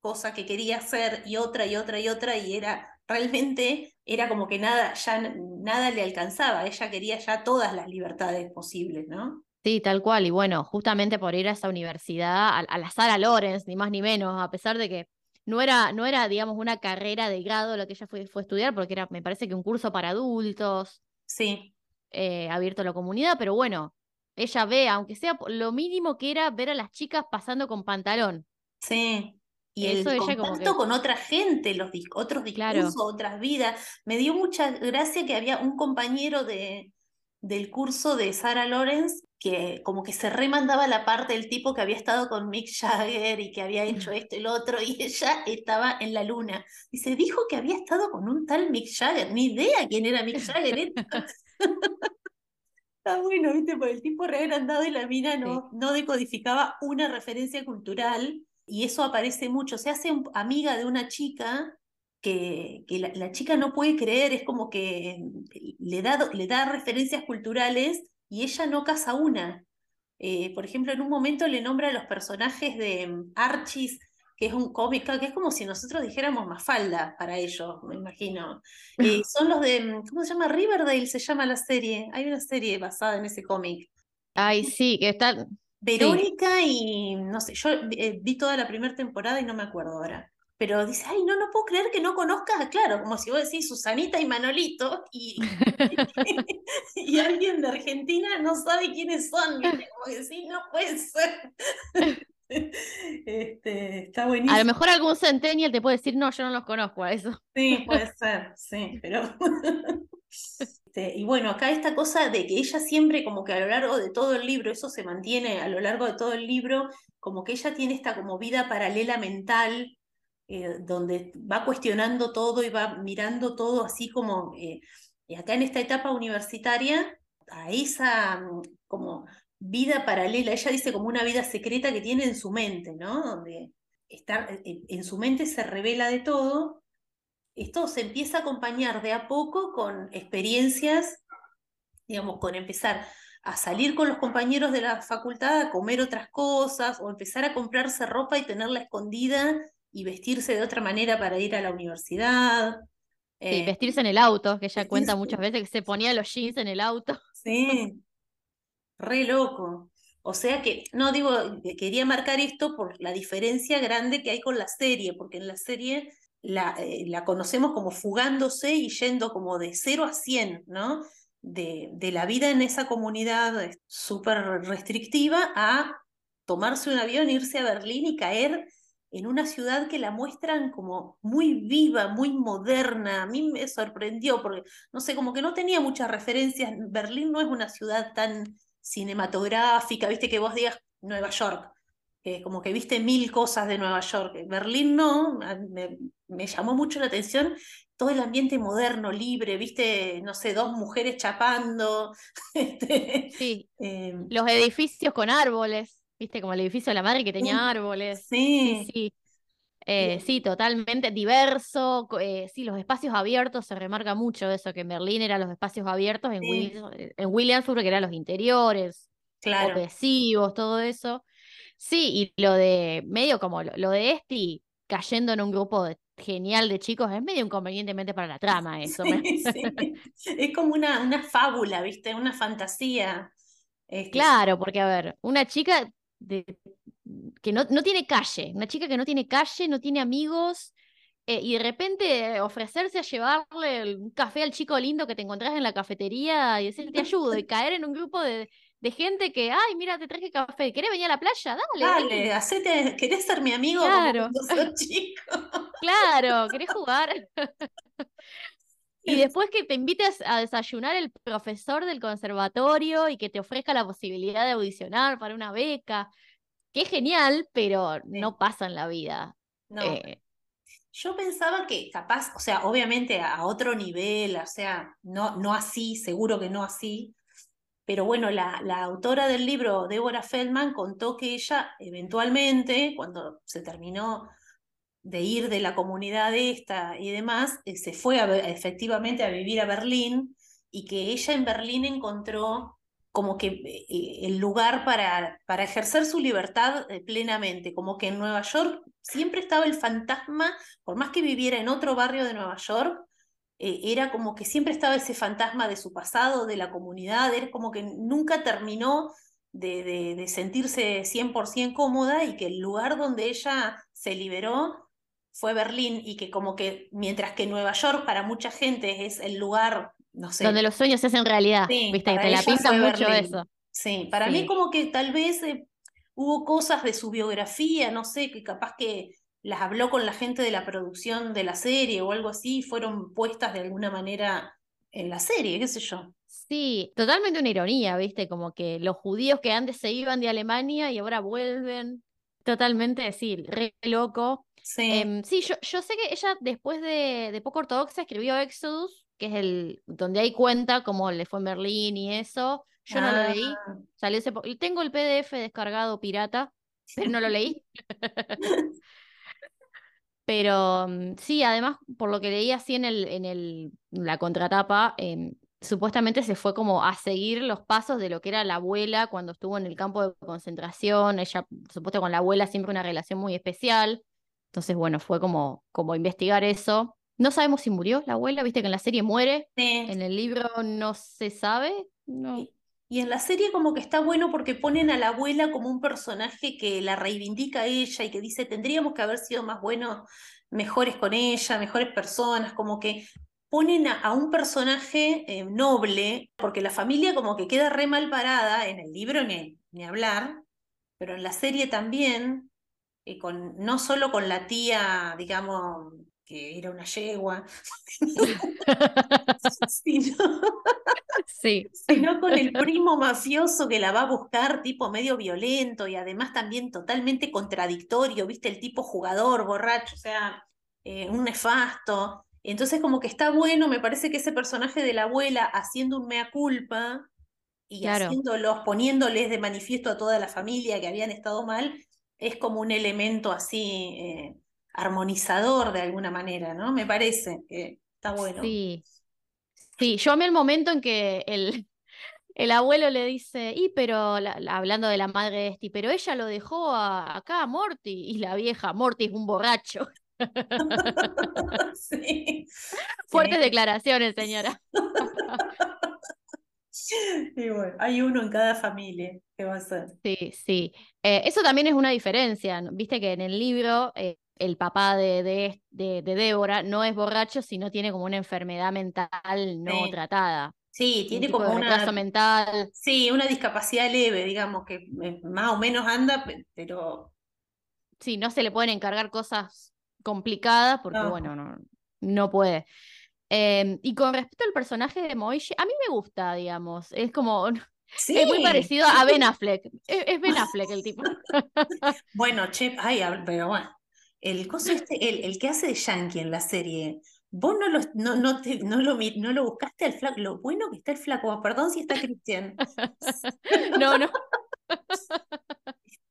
[SPEAKER 6] cosa que quería hacer y otra y otra y otra y era realmente era como que nada ya nada le alcanzaba, ella quería ya todas las libertades posibles, ¿no?
[SPEAKER 7] Sí, tal cual. Y bueno, justamente por ir a esa universidad, a, a la Sara Lawrence, ni más ni menos, a pesar de que no era, no era, digamos, una carrera de grado lo que ella fue, fue a estudiar, porque era, me parece que un curso para adultos,
[SPEAKER 6] Sí,
[SPEAKER 7] eh, abierto a la comunidad, pero bueno, ella ve, aunque sea lo mínimo que era ver a las chicas pasando con pantalón.
[SPEAKER 6] sí. Y el
[SPEAKER 7] Eso como
[SPEAKER 6] contacto
[SPEAKER 7] que-
[SPEAKER 6] con otra gente, los dis- otros
[SPEAKER 7] Claro.
[SPEAKER 6] discursos, otras vidas. Me dio mucha gracia que había un compañero de, del curso de Sarah Lawrence que como que se remandaba la parte del tipo que había estado con Mick Jagger y que había hecho esto y lo otro, y ella estaba en la luna. Dice, dijo que había estado con un tal Mick Jagger, ni idea quién era Mick Jagger. ¿eh? Está bueno, ¿viste? Porque el tipo re agrandado y la mina no, no decodificaba una referencia cultural y eso aparece mucho. Se hace un- amiga de una chica que, que la, la chica no puede creer, es como que le da, le da referencias culturales y ella no casa una. Eh, por ejemplo, en un momento le nombra a los personajes de mm, Archie, que es un cómic, que es como si nosotros dijéramos Mafalda para ellos, me imagino. Eh, son los de, mm, ¿cómo se llama? Riverdale se llama la serie. Hay una serie basada en ese cómic.
[SPEAKER 7] Ay, sí, que están.
[SPEAKER 6] Verónica y no sé, yo eh, vi toda la primera temporada y no me acuerdo ahora. Pero dice, ay, no, no puedo creer que no conozcas, claro, como si vos decís Susanita y Manolito, y, y alguien de Argentina no sabe quiénes son, ¿viste? como que sí, no puede ser. Este, está buenísimo.
[SPEAKER 7] A lo mejor algún centennial te puede decir, no, yo no los conozco a eso.
[SPEAKER 6] Sí, puede ser, sí, pero... Este, y bueno, acá esta cosa de que ella siempre, como que a lo largo de todo el libro, eso se mantiene a lo largo de todo el libro, como que ella tiene esta como vida paralela mental, eh, donde va cuestionando todo y va mirando todo así como, eh, y acá en esta etapa universitaria, a esa mm, como vida paralela, ella dice como una vida secreta que tiene en su mente, ¿no? Donde está, en, en su mente se revela de todo esto se empieza a acompañar de a poco con experiencias, digamos, con empezar a salir con los compañeros de la facultad a comer otras cosas o empezar a comprarse ropa y tenerla escondida y vestirse de otra manera para ir a la universidad.
[SPEAKER 7] Sí,
[SPEAKER 6] Eh,
[SPEAKER 7] vestirse en el auto, que ella
[SPEAKER 6] vestirse-
[SPEAKER 7] cuenta muchas veces que se ponía los jeans en el auto.
[SPEAKER 6] Sí, re loco. O sea que, no digo, que quería marcar esto por la diferencia grande que hay con la serie, porque en la serie la, eh, la conocemos como fugándose y yendo como de 0 a 100, ¿no? De, de la vida en esa comunidad eh, súper restrictiva a tomarse un avión, irse a Berlín y caer en una ciudad que la muestran como muy viva, muy moderna. A mí me sorprendió porque, no sé, como que no tenía muchas referencias. Berlín no es una ciudad tan cinematográfica, viste que vos digas Nueva York, que como que viste mil cosas de Nueva York. Berlín no, me, me llamó mucho la atención todo el ambiente moderno, libre, viste, no sé, dos mujeres chapando. este,
[SPEAKER 7] Sí,
[SPEAKER 6] eh,
[SPEAKER 7] los edificios con árboles, viste, como el edificio de la madre que tenía árboles. Sí,
[SPEAKER 6] sí,
[SPEAKER 7] sí. Eh, sí, totalmente diverso. eh, sí, los espacios abiertos se remarca mucho eso, que en Berlín eran los espacios abiertos, en,
[SPEAKER 6] Sí.
[SPEAKER 7] Wil- en Williamsburg que eran los interiores,
[SPEAKER 6] claro.
[SPEAKER 7] opresivos, todo eso. Sí, y lo de medio como lo, lo de Esti cayendo en un grupo de- genial de chicos es medio inconvenientemente para la trama eso. me-
[SPEAKER 6] Sí, sí. Es como una, una fábula, ¿viste? Una fantasía. Este,
[SPEAKER 7] Claro, porque a ver, una chica de, que no, no tiene calle, una chica que no tiene calle, no tiene amigos, eh, y de repente ofrecerse a llevarle un café al chico lindo que te encontrás en la cafetería y decir te ayudo, y caer en un grupo de, de gente que, ay, mira, te traje café, ¿querés venir a la playa? Dale, vení".
[SPEAKER 6] Dale, hacete, ¿querés ser mi amigo como
[SPEAKER 7] Claro.
[SPEAKER 6] sos chico?
[SPEAKER 7] Claro, ¿querés jugar? Y después que te invites a desayunar el profesor del conservatorio y que te ofrezca la posibilidad de audicionar para una beca. Qué genial, pero no pasa en la vida.
[SPEAKER 6] No,
[SPEAKER 7] Eh,
[SPEAKER 6] yo pensaba que capaz, o sea, obviamente a otro nivel, o sea, no, no así, seguro que no así, pero bueno, la, la autora del libro, Débora Feldman, contó que ella eventualmente, cuando se terminó de ir de la comunidad esta y demás, eh, se fue a efectivamente a vivir a Berlín y que ella en Berlín encontró como que eh, el lugar para, para ejercer su libertad eh, plenamente, como que en Nueva York siempre estaba el fantasma, por más que viviera en otro barrio de Nueva York, eh, era como que siempre estaba ese fantasma de su pasado, de la comunidad, era como que nunca terminó de, de, de sentirse 100% cómoda y que el lugar donde ella se liberó fue Berlín y que como que mientras que Nueva York para mucha gente es el lugar, no sé,
[SPEAKER 7] donde los sueños se hacen realidad,
[SPEAKER 6] Sí,
[SPEAKER 7] viste, que
[SPEAKER 6] para
[SPEAKER 7] te la pintan mucho
[SPEAKER 6] Berlín.
[SPEAKER 7] eso.
[SPEAKER 6] Sí, para mí como que tal vez eh, hubo cosas de su biografía, no sé, que capaz que las habló con la gente de la producción de la serie o algo así, y fueron puestas de alguna manera en la serie, qué sé yo.
[SPEAKER 7] Sí, totalmente una ironía, viste, como que los judíos que antes se iban de Alemania y ahora vuelven. Totalmente, sí, re loco.
[SPEAKER 6] Sí,
[SPEAKER 7] Em, sí, yo, yo sé que ella después de, de Poco Ortodoxa escribió Exodus, que es el donde ahí cuenta cómo le fue en Berlín y eso. Yo no lo leí,
[SPEAKER 6] Ah,
[SPEAKER 7] salió po- Tengo el PDF descargado pirata, pero no lo leí. Pero mm, sí, además, por lo que leí así en el, en el, la contratapa, em, supuestamente se fue como a seguir los pasos de lo que era la abuela cuando estuvo en el campo de concentración. Ella, supuesto, con la abuela siempre una relación muy especial. Entonces, bueno, fue como, como investigar eso. No sabemos si murió la abuela, viste que en la serie muere,
[SPEAKER 6] sí.
[SPEAKER 7] en el libro no se sabe. No.
[SPEAKER 6] Y- en la serie como que está bueno porque ponen a la abuela como un personaje que la reivindica a ella y que dice, tendríamos que haber sido más buenos, mejores con ella, mejores personas, como que ponen a, a un personaje eh, noble, porque la familia como que queda re mal parada, en el libro ni, ni hablar, pero en la serie también, eh, con, no solo con la tía, digamos, que era una yegua, sino,
[SPEAKER 7] Sí.
[SPEAKER 6] sino con el primo mafioso que la va a buscar, tipo medio violento y además también totalmente contradictorio, ¿viste? El tipo jugador, borracho, o sea, eh, un nefasto. Entonces como que está bueno, me parece que ese personaje de la abuela haciendo un mea culpa y
[SPEAKER 7] Claro.
[SPEAKER 6] haciéndolos, poniéndoles de manifiesto a toda la familia que habían estado mal, es como un elemento así eh, armonizador de alguna manera, ¿no? Me parece que está bueno.
[SPEAKER 7] Sí. Sí, yo amé el momento en que el, el abuelo le dice, y pero, la- la- hablando de la madre de Esti, pero ella lo dejó a- acá a Morty, y la vieja, Morty es un borracho.
[SPEAKER 6] Sí,
[SPEAKER 7] Fuertes
[SPEAKER 6] sí.
[SPEAKER 7] declaraciones, señora.
[SPEAKER 6] Y bueno, hay uno en cada familia. ¿Qué va a ser?
[SPEAKER 7] Sí, sí. Eh, eso también es una diferencia. Viste que en el libro eh, el papá de, de, de- de Débora no es borracho, sino tiene como una enfermedad mental no
[SPEAKER 6] Sí.
[SPEAKER 7] tratada.
[SPEAKER 6] Sí,
[SPEAKER 7] Un
[SPEAKER 6] tiene
[SPEAKER 7] tipo
[SPEAKER 6] como una,
[SPEAKER 7] mental.
[SPEAKER 6] sí, una discapacidad leve, digamos, que eh, más o menos anda, pe- pero
[SPEAKER 7] Sí, no se le pueden encargar cosas complicadas porque,
[SPEAKER 6] No.
[SPEAKER 7] bueno, no, no puede. Em, y con respecto al personaje de Moishe, a mí me gusta, digamos. Es como,
[SPEAKER 6] sí.
[SPEAKER 7] es muy parecido a Ben Affleck. Es, es Ben Affleck el tipo.
[SPEAKER 6] Bueno, che, ay, pero bueno, el coso este, el, el que hace de Yankee en la serie, vos no lo, no, no te- no lo, no lo buscaste al flaco, lo bueno que está el flaco, perdón si está Cristian,
[SPEAKER 7] No, no.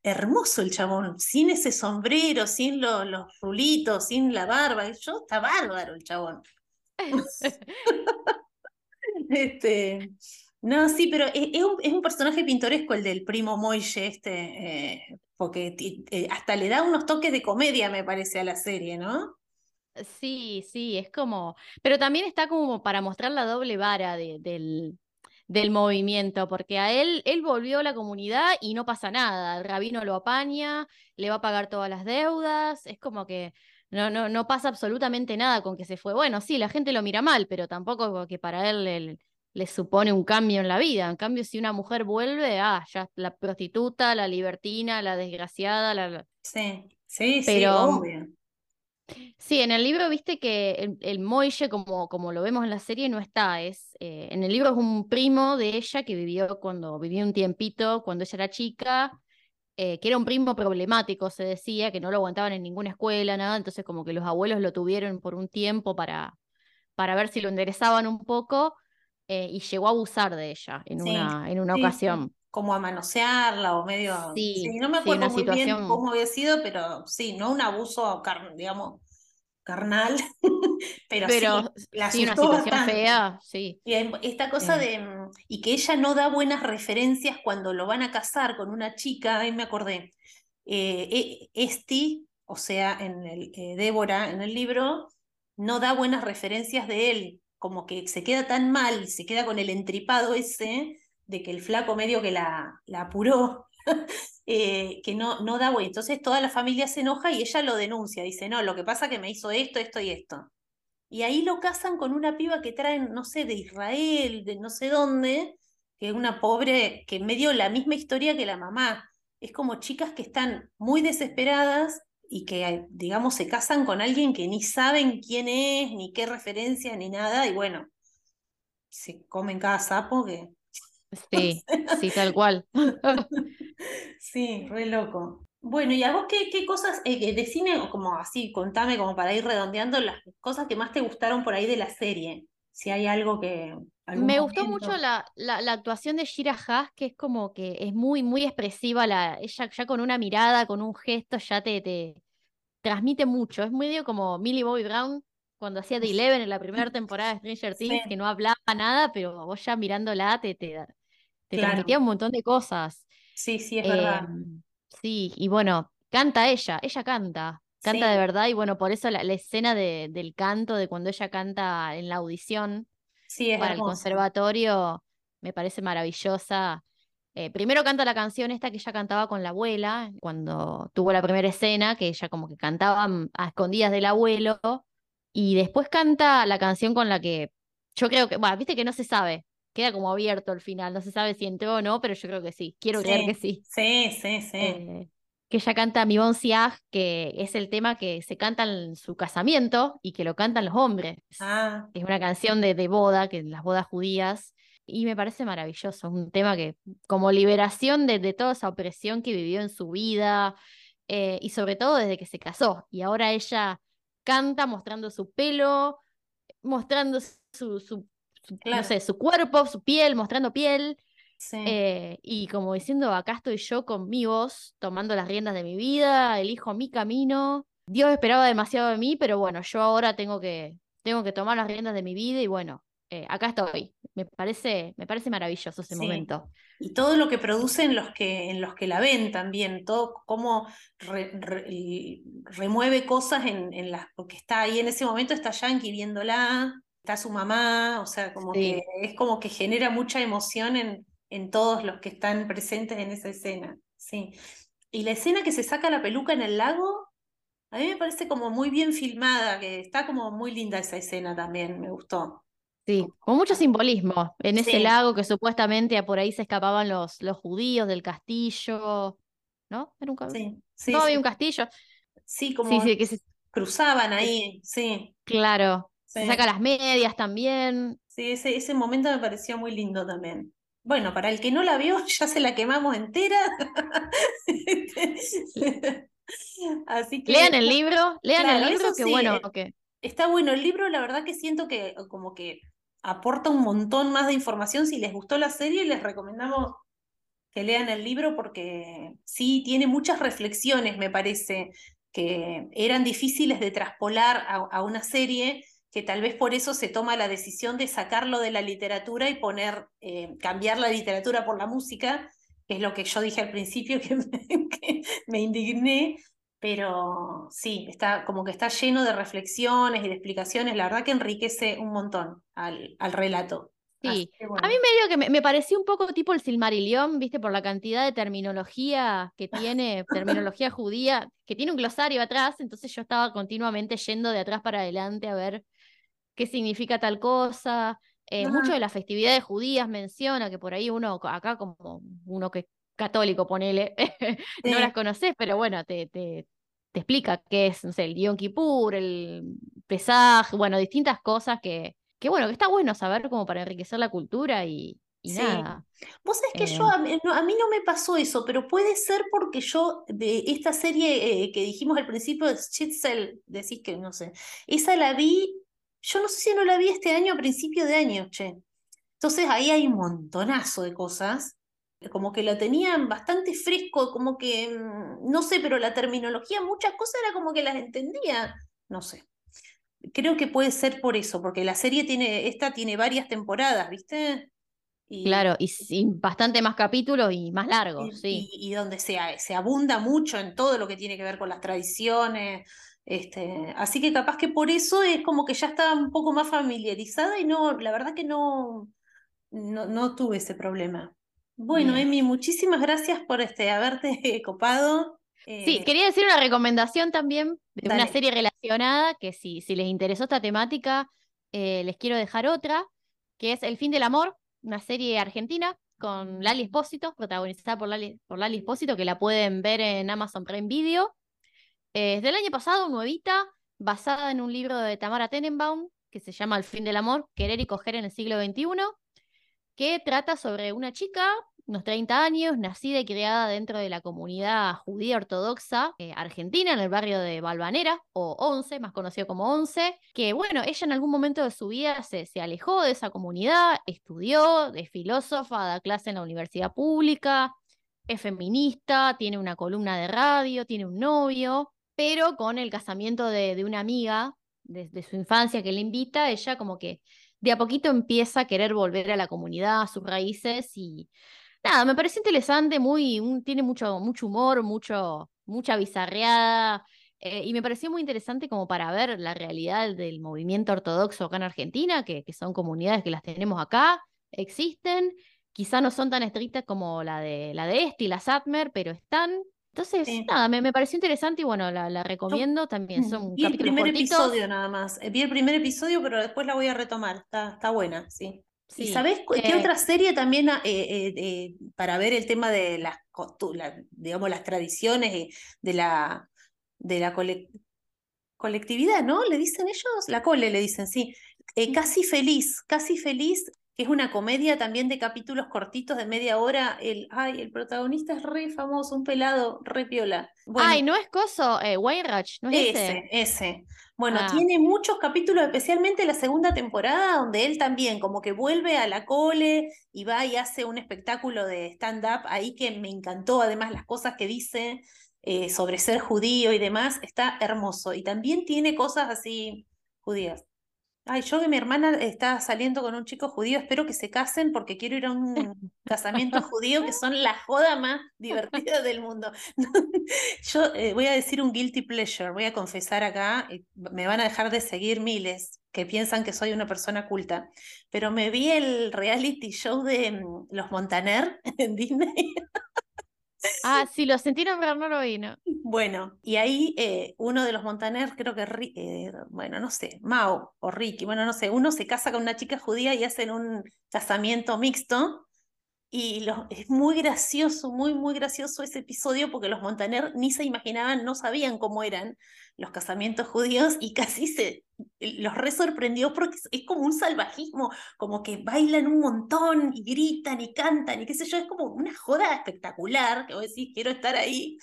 [SPEAKER 6] hermoso el chabón, sin ese sombrero, sin lo- los rulitos, sin la barba, yo está bárbaro el chabón. Este, no, sí, pero es, es un, es un personaje pintoresco el del primo Moille, este, eh, porque eh, hasta le da unos toques de comedia, me parece, a la serie, ¿no?
[SPEAKER 7] Sí, sí, es como, pero también está como para mostrar la doble vara de- del, del movimiento, porque a él, él volvió a la comunidad y no pasa nada, el rabino lo apaña, le va a pagar todas las deudas, es como que no, no, no pasa absolutamente nada con que se fue. Bueno, sí, la gente lo mira mal, pero tampoco que para él le, le supone un cambio en la vida. En cambio, si una mujer vuelve, ah, ya la prostituta, la libertina, la desgraciada, la...
[SPEAKER 6] Sí, sí, sí,
[SPEAKER 7] Pero,
[SPEAKER 6] obvio.
[SPEAKER 7] Sí, en el libro viste que el, el Moille, como, como lo vemos en la serie, no está. Es, eh, en el libro es un primo de ella que vivió cuando vivió un tiempito, cuando ella era chica, eh, que era un primo problemático, se decía, que no lo aguantaban en ninguna escuela, nada. Entonces, como que los abuelos lo tuvieron por un tiempo para, para ver si lo enderezaban un poco, eh, y llegó a abusar de ella en
[SPEAKER 6] Sí,
[SPEAKER 7] una, en una
[SPEAKER 6] sí,
[SPEAKER 7] ocasión.
[SPEAKER 6] Como a manosearla o medio.
[SPEAKER 7] Sí,
[SPEAKER 6] Sí, no me acuerdo muy bien cómo había sido, pero sí, no un abuso, digamos, carnal, pero sí, la
[SPEAKER 7] sí, una situación
[SPEAKER 6] bastante.
[SPEAKER 7] fea, sí.
[SPEAKER 6] Y esta cosa de. Y que ella no da buenas referencias cuando lo van a casar con una chica, ahí me acordé. Eh, e- Esti, o sea, en el, eh, Débora en el libro, no da buenas referencias de él, como que se queda tan mal y se queda con el entripado ese de que el flaco medio que la, la apuró, eh, que no, no da bueno. Entonces toda la familia se enoja y ella lo denuncia, dice, no, lo que pasa que me hizo esto, esto y esto. Y ahí lo casan con una piba que traen, no sé, de Israel, de no sé dónde, que es una pobre, que medio la misma historia que la mamá. Es como chicas que están muy desesperadas y que, digamos, se casan con alguien que ni saben quién es, ni qué referencia, ni nada, y bueno, se comen cada sapo que...
[SPEAKER 7] Sí, sí, tal cual.
[SPEAKER 6] Sí, re loco. Bueno, ¿y a vos qué, qué cosas, eh, que decime, como así, contame como para ir redondeando las cosas que más te gustaron por ahí de la serie? Si hay algo que,
[SPEAKER 7] Me gustó mucho la, la actuación de Shira Haas, que es como que es muy, muy expresiva. La, ella ya con una mirada, con un gesto, ya te, te transmite mucho. Es medio como Millie Bobby Brown cuando hacía The Eleven en la primera temporada de Stranger Things,
[SPEAKER 6] Sí.
[SPEAKER 7] que no hablaba nada, pero vos ya mirándola te, te, te
[SPEAKER 6] Claro.
[SPEAKER 7] transmitía un montón de cosas.
[SPEAKER 6] Sí, sí, es verdad.
[SPEAKER 7] Em, sí, y bueno, canta ella, ella canta, canta de verdad, y bueno, por eso la, la escena de, del canto, de cuando ella canta en la audición
[SPEAKER 6] Sí, es
[SPEAKER 7] para el conservatorio, me parece maravillosa. Eh, primero canta la canción esta que ella cantaba con la abuela, cuando tuvo la primera escena, que ella como que cantaba mm, a escondidas del abuelo, y después canta la canción con la que yo creo que, bueno, viste que no se sabe, queda como abierto el final, no se sabe si entró o no, pero yo creo que sí, quiero creer que sí.
[SPEAKER 6] Sí, sí, sí.
[SPEAKER 7] Eh, que ella canta Mi Bon Siag, que es el tema que se canta en su casamiento y que lo cantan los hombres.
[SPEAKER 6] Ah,
[SPEAKER 7] Es una canción de, de boda, que las bodas judías, y me parece maravilloso, un tema que como liberación de, de toda esa opresión que vivió en su vida, eh, y sobre todo desde que se casó, y ahora ella canta mostrando su pelo, mostrando su, su, su- no sé, su cuerpo, su piel, mostrando piel,
[SPEAKER 6] sí.
[SPEAKER 7] eh, y como diciendo, acá estoy yo con mi voz, tomando las riendas de mi vida, elijo mi camino. Dios esperaba demasiado de mí, pero bueno, yo ahora tengo que, tengo que tomar las riendas de mi vida y bueno, eh, acá estoy. Me parece, me parece maravilloso ese
[SPEAKER 6] Sí.
[SPEAKER 7] momento.
[SPEAKER 6] Y todo lo que producen los que, en los que la ven también, todo cómo re- re- y remueve cosas en, en las, porque está ahí en ese momento, está Yankee viéndola, está su mamá, o sea, como
[SPEAKER 7] Sí.
[SPEAKER 6] que es como que genera mucha emoción en, en todos los que están presentes en esa escena. Sí. Y la escena que se saca la peluca en el lago, a mí me parece como muy bien filmada, que está como muy linda esa escena también, me gustó.
[SPEAKER 7] Sí, con mucho simbolismo. En ese
[SPEAKER 6] Sí.
[SPEAKER 7] lago que supuestamente por ahí se escapaban los, los judíos del castillo, ¿no? Era un
[SPEAKER 6] Sí, sí,
[SPEAKER 7] no había un castillo.
[SPEAKER 6] Sí, como
[SPEAKER 7] Sí, sí, que se,
[SPEAKER 6] cruzaban ahí, sí.
[SPEAKER 7] claro. Se saca las medias también.
[SPEAKER 6] Sí, ese, ese momento me pareció muy lindo también. Bueno, para el que no la vio, ya se la quemamos entera. Así que
[SPEAKER 7] Lean el libro, lean
[SPEAKER 6] Claro,
[SPEAKER 7] el libro, que bueno,
[SPEAKER 6] eh,
[SPEAKER 7] que
[SPEAKER 6] está bueno el libro, la verdad que siento que como que aporta un montón más de información. Si les gustó la serie, les recomendamos que lean el libro porque sí, tiene muchas reflexiones, me parece, que eran difíciles de traspolar a, una serie, que tal vez por eso se toma la decisión de sacarlo de la literatura y poner, eh, cambiar la literatura por la música, que es lo que yo dije al principio, que me indigné, pero sí, está como que está lleno de reflexiones y de explicaciones, la verdad que enriquece un montón al, al relato.
[SPEAKER 7] Sí. A mí medio que me, me pareció un poco tipo el Silmarillion, viste, por la cantidad de terminología que tiene, terminología judía, que tiene un glosario atrás, entonces yo estaba continuamente yendo de atrás para adelante a ver qué significa tal cosa. Eh, mucho de las festividades judías menciona que por ahí uno, acá como uno que católico, ponele, no las conoces, pero bueno, te, te, te explica qué es, no sé, el Yom Kippur, el Pesaj, bueno, distintas cosas que, que bueno, que está bueno saber como para enriquecer la cultura y, y
[SPEAKER 6] Sí.
[SPEAKER 7] nada.
[SPEAKER 6] Vos sabés que
[SPEAKER 7] Eh,
[SPEAKER 6] yo, a mí, no, a mí no me pasó eso, pero puede ser porque yo, de esta serie eh, que dijimos al principio, Schitzel, decís que no sé, esa la vi, yo no sé si no la vi este año a principio de año, che. Entonces ahí hay un montonazo de cosas, como que la tenían bastante fresco, como que, mm, no sé, pero la terminología, muchas cosas era como que las entendía, no sé. Creo que puede ser por eso, porque la serie tiene, esta tiene varias temporadas, ¿viste? Y,
[SPEAKER 7] claro, y sin bastante más capítulos y más largos,
[SPEAKER 6] y,
[SPEAKER 7] sí.
[SPEAKER 6] y- y donde se, se abunda mucho en todo lo que tiene que ver con las tradiciones. Este, así que capaz que por eso es como que ya estaba un poco más familiarizada y no, la verdad que no, no, no tuve ese problema. Bueno,
[SPEAKER 7] Bien.
[SPEAKER 6] Emi, muchísimas gracias por este, haberte copado.
[SPEAKER 7] Sí,
[SPEAKER 6] Eh,
[SPEAKER 7] quería decir una recomendación también de una serie relacionada, que si, si les interesó esta temática, eh, les quiero dejar otra, que es El fin del amor, una serie argentina con Lali Espósito, protagonizada por Lali, por Lali Espósito, que la pueden ver en Amazon Prime Video. Eh, es del año pasado, nuevita, basada en un libro de Tamara Tenenbaum, que se llama El fin del amor, querer y coger en el siglo XXI, que trata sobre una chica, unos 30 años, nacida y criada dentro de la comunidad judía ortodoxa eh, argentina, en el barrio de Balvanera, o Once, más conocido como Once, que bueno, ella en algún momento de su vida se, se alejó de esa comunidad, estudió, es filósofa, da clase en la universidad pública, es feminista, tiene una columna de radio, tiene un novio, pero con el casamiento de, de una amiga desde su infancia que le invita, ella como que de a poquito empieza a querer volver a la comunidad, a sus raíces y nada, me parece interesante, muy, tiene mucho, mucho humor, mucho, mucha bizarreada eh, y me pareció muy interesante como para ver la realidad del movimiento ortodoxo acá en Argentina, que, que son comunidades que las tenemos acá, existen quizá no son tan estrictas como la de la de este y la Satmer, pero están. Entonces,
[SPEAKER 6] Sí.
[SPEAKER 7] nada, me, me pareció interesante y bueno, la, la recomiendo también. Son
[SPEAKER 6] Vi el primer
[SPEAKER 7] cortitos.
[SPEAKER 6] episodio nada más. Eh, Vi el primer episodio, pero después la voy a retomar. Está, está buena, sí. ¿Y
[SPEAKER 7] Sí,
[SPEAKER 6] sabés cu- qué
[SPEAKER 7] eh,
[SPEAKER 6] otra serie también ah, eh, para ver el tema de las digamos las tradiciones de la de la cole- colectividad, ¿no? ¿Le dicen ellos? La cole le dicen, sí. Casi Feliz, Casi Feliz, que es una comedia también de capítulos cortitos de media hora. El, ay, el protagonista es re famoso, un pelado, re piola. Bueno,
[SPEAKER 7] Ay, no es coso, eh, Wainwright, ¿no es ese?
[SPEAKER 6] ese, ese. Bueno,
[SPEAKER 7] Ah.
[SPEAKER 6] tiene muchos capítulos, especialmente la segunda temporada, donde él también como que vuelve a la cole y va y hace un espectáculo de stand-up ahí que me encantó, además las cosas que dice eh, sobre ser judío y demás, está hermoso. Y también tiene cosas así judías. Ay, yo que mi hermana está saliendo con un chico judío, espero que se casen porque quiero ir a un casamiento judío que son la joda más divertida del mundo. Yo eh, voy a decir un guilty pleasure, voy a confesar acá, me van a dejar de seguir miles que piensan que soy una persona culta, pero me vi el reality show de mm, los Montaner en Disney.
[SPEAKER 7] Ah, sí, lo sentieron, pero no lo vi, ¿no?
[SPEAKER 6] Bueno, y ahí eh, uno de los Montaner, creo que, eh, bueno, no sé, Mao o Ricky, bueno, no sé, uno se casa con una chica judía y hacen un casamiento mixto. Y lo- es muy gracioso, muy, muy gracioso ese episodio porque los Montaner ni se imaginaban, no sabían cómo eran los casamientos judíos y casi se los re sorprendió porque es, como un salvajismo, como que bailan un montón y gritan y cantan y qué sé yo, es como una joda espectacular que vos decís, quiero estar ahí,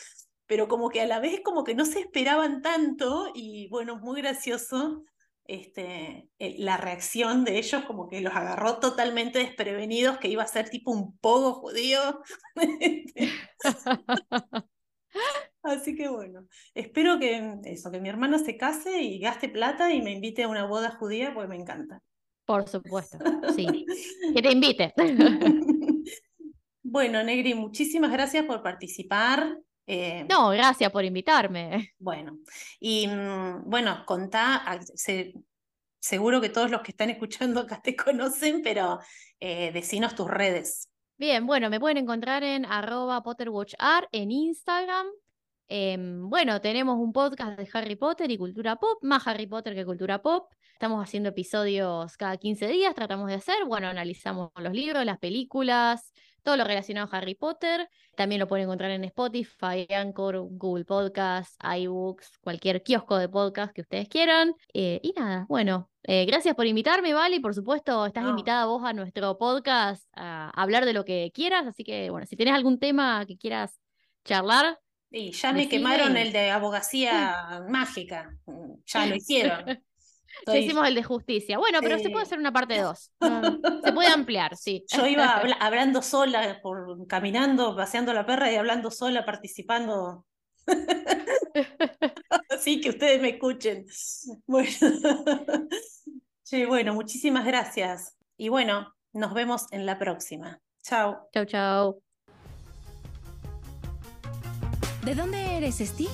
[SPEAKER 6] pero como que a la vez como que no se esperaban tanto y bueno, muy gracioso este, eh, la reacción de ellos como que los agarró totalmente desprevenidos, que iba a ser tipo un pogo judío. Así que bueno, espero que eso, que mi hermana se case y gaste plata y me invite a una boda judía, porque me encanta.
[SPEAKER 7] Por supuesto, sí. Que te invite.
[SPEAKER 6] Bueno, Negri, muchísimas gracias por participar. Eh,
[SPEAKER 7] No, gracias por invitarme.
[SPEAKER 6] Bueno, y mm, bueno, contá, a- se- seguro que todos los que están escuchando acá te conocen, pero eh, decinos tus redes.
[SPEAKER 7] Bien, bueno, me pueden encontrar en arroba PotterWatchArt en Instagram. Em, bueno, tenemos un podcast de Harry Potter y cultura pop, más Harry Potter que cultura pop. Estamos haciendo episodios cada 15 días, tratamos de hacer, bueno, analizamos los libros, las películas, todo lo relacionado a Harry Potter. También lo pueden encontrar en Spotify, Anchor, Google Podcasts, iBooks, cualquier kiosco de podcast que ustedes quieran. Eh, y nada, bueno, eh, gracias por invitarme, Vale, y por supuesto estás
[SPEAKER 6] No.
[SPEAKER 7] invitada vos a nuestro podcast a hablar de lo que quieras, así que bueno, si tenés algún tema que quieras charlar,
[SPEAKER 6] Y ya me quemaron el de abogacía mágica, ya lo hicieron.
[SPEAKER 7] ya
[SPEAKER 6] Estoy-
[SPEAKER 7] hicimos el de justicia. Bueno, pero se puede
[SPEAKER 6] Sí.
[SPEAKER 7] hacer una parte 2. se puede ampliar, sí.
[SPEAKER 6] Yo iba habla- hablando sola, por, caminando, paseando la perra y hablando sola, participando. Así que ustedes me escuchen. Bueno. Che, bueno, muchísimas gracias. Y bueno, nos vemos en la próxima. Chao.
[SPEAKER 7] Chau, chau.
[SPEAKER 8] ¿De dónde eres, Steve?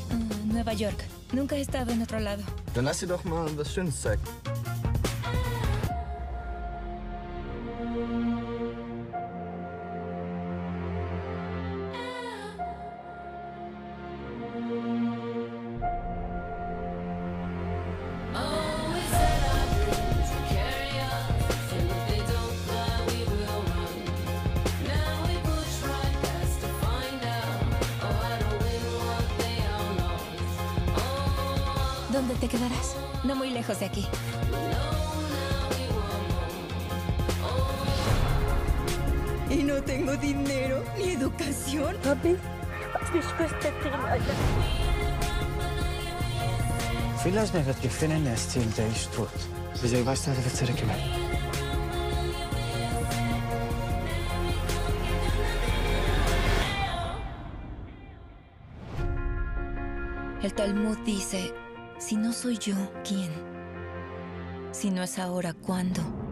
[SPEAKER 8] Nueva York. Nunca he estado en otro lado.
[SPEAKER 9] Dann lass dir doch mal was Schönes zeigen.
[SPEAKER 3] Vielleicht me wat gefinnen er til dag stort. Hvis jeg var stadig ved til det
[SPEAKER 8] El Talmud dice, si no soy yo, ¿quién? Si no es ahora, ¿cuándo?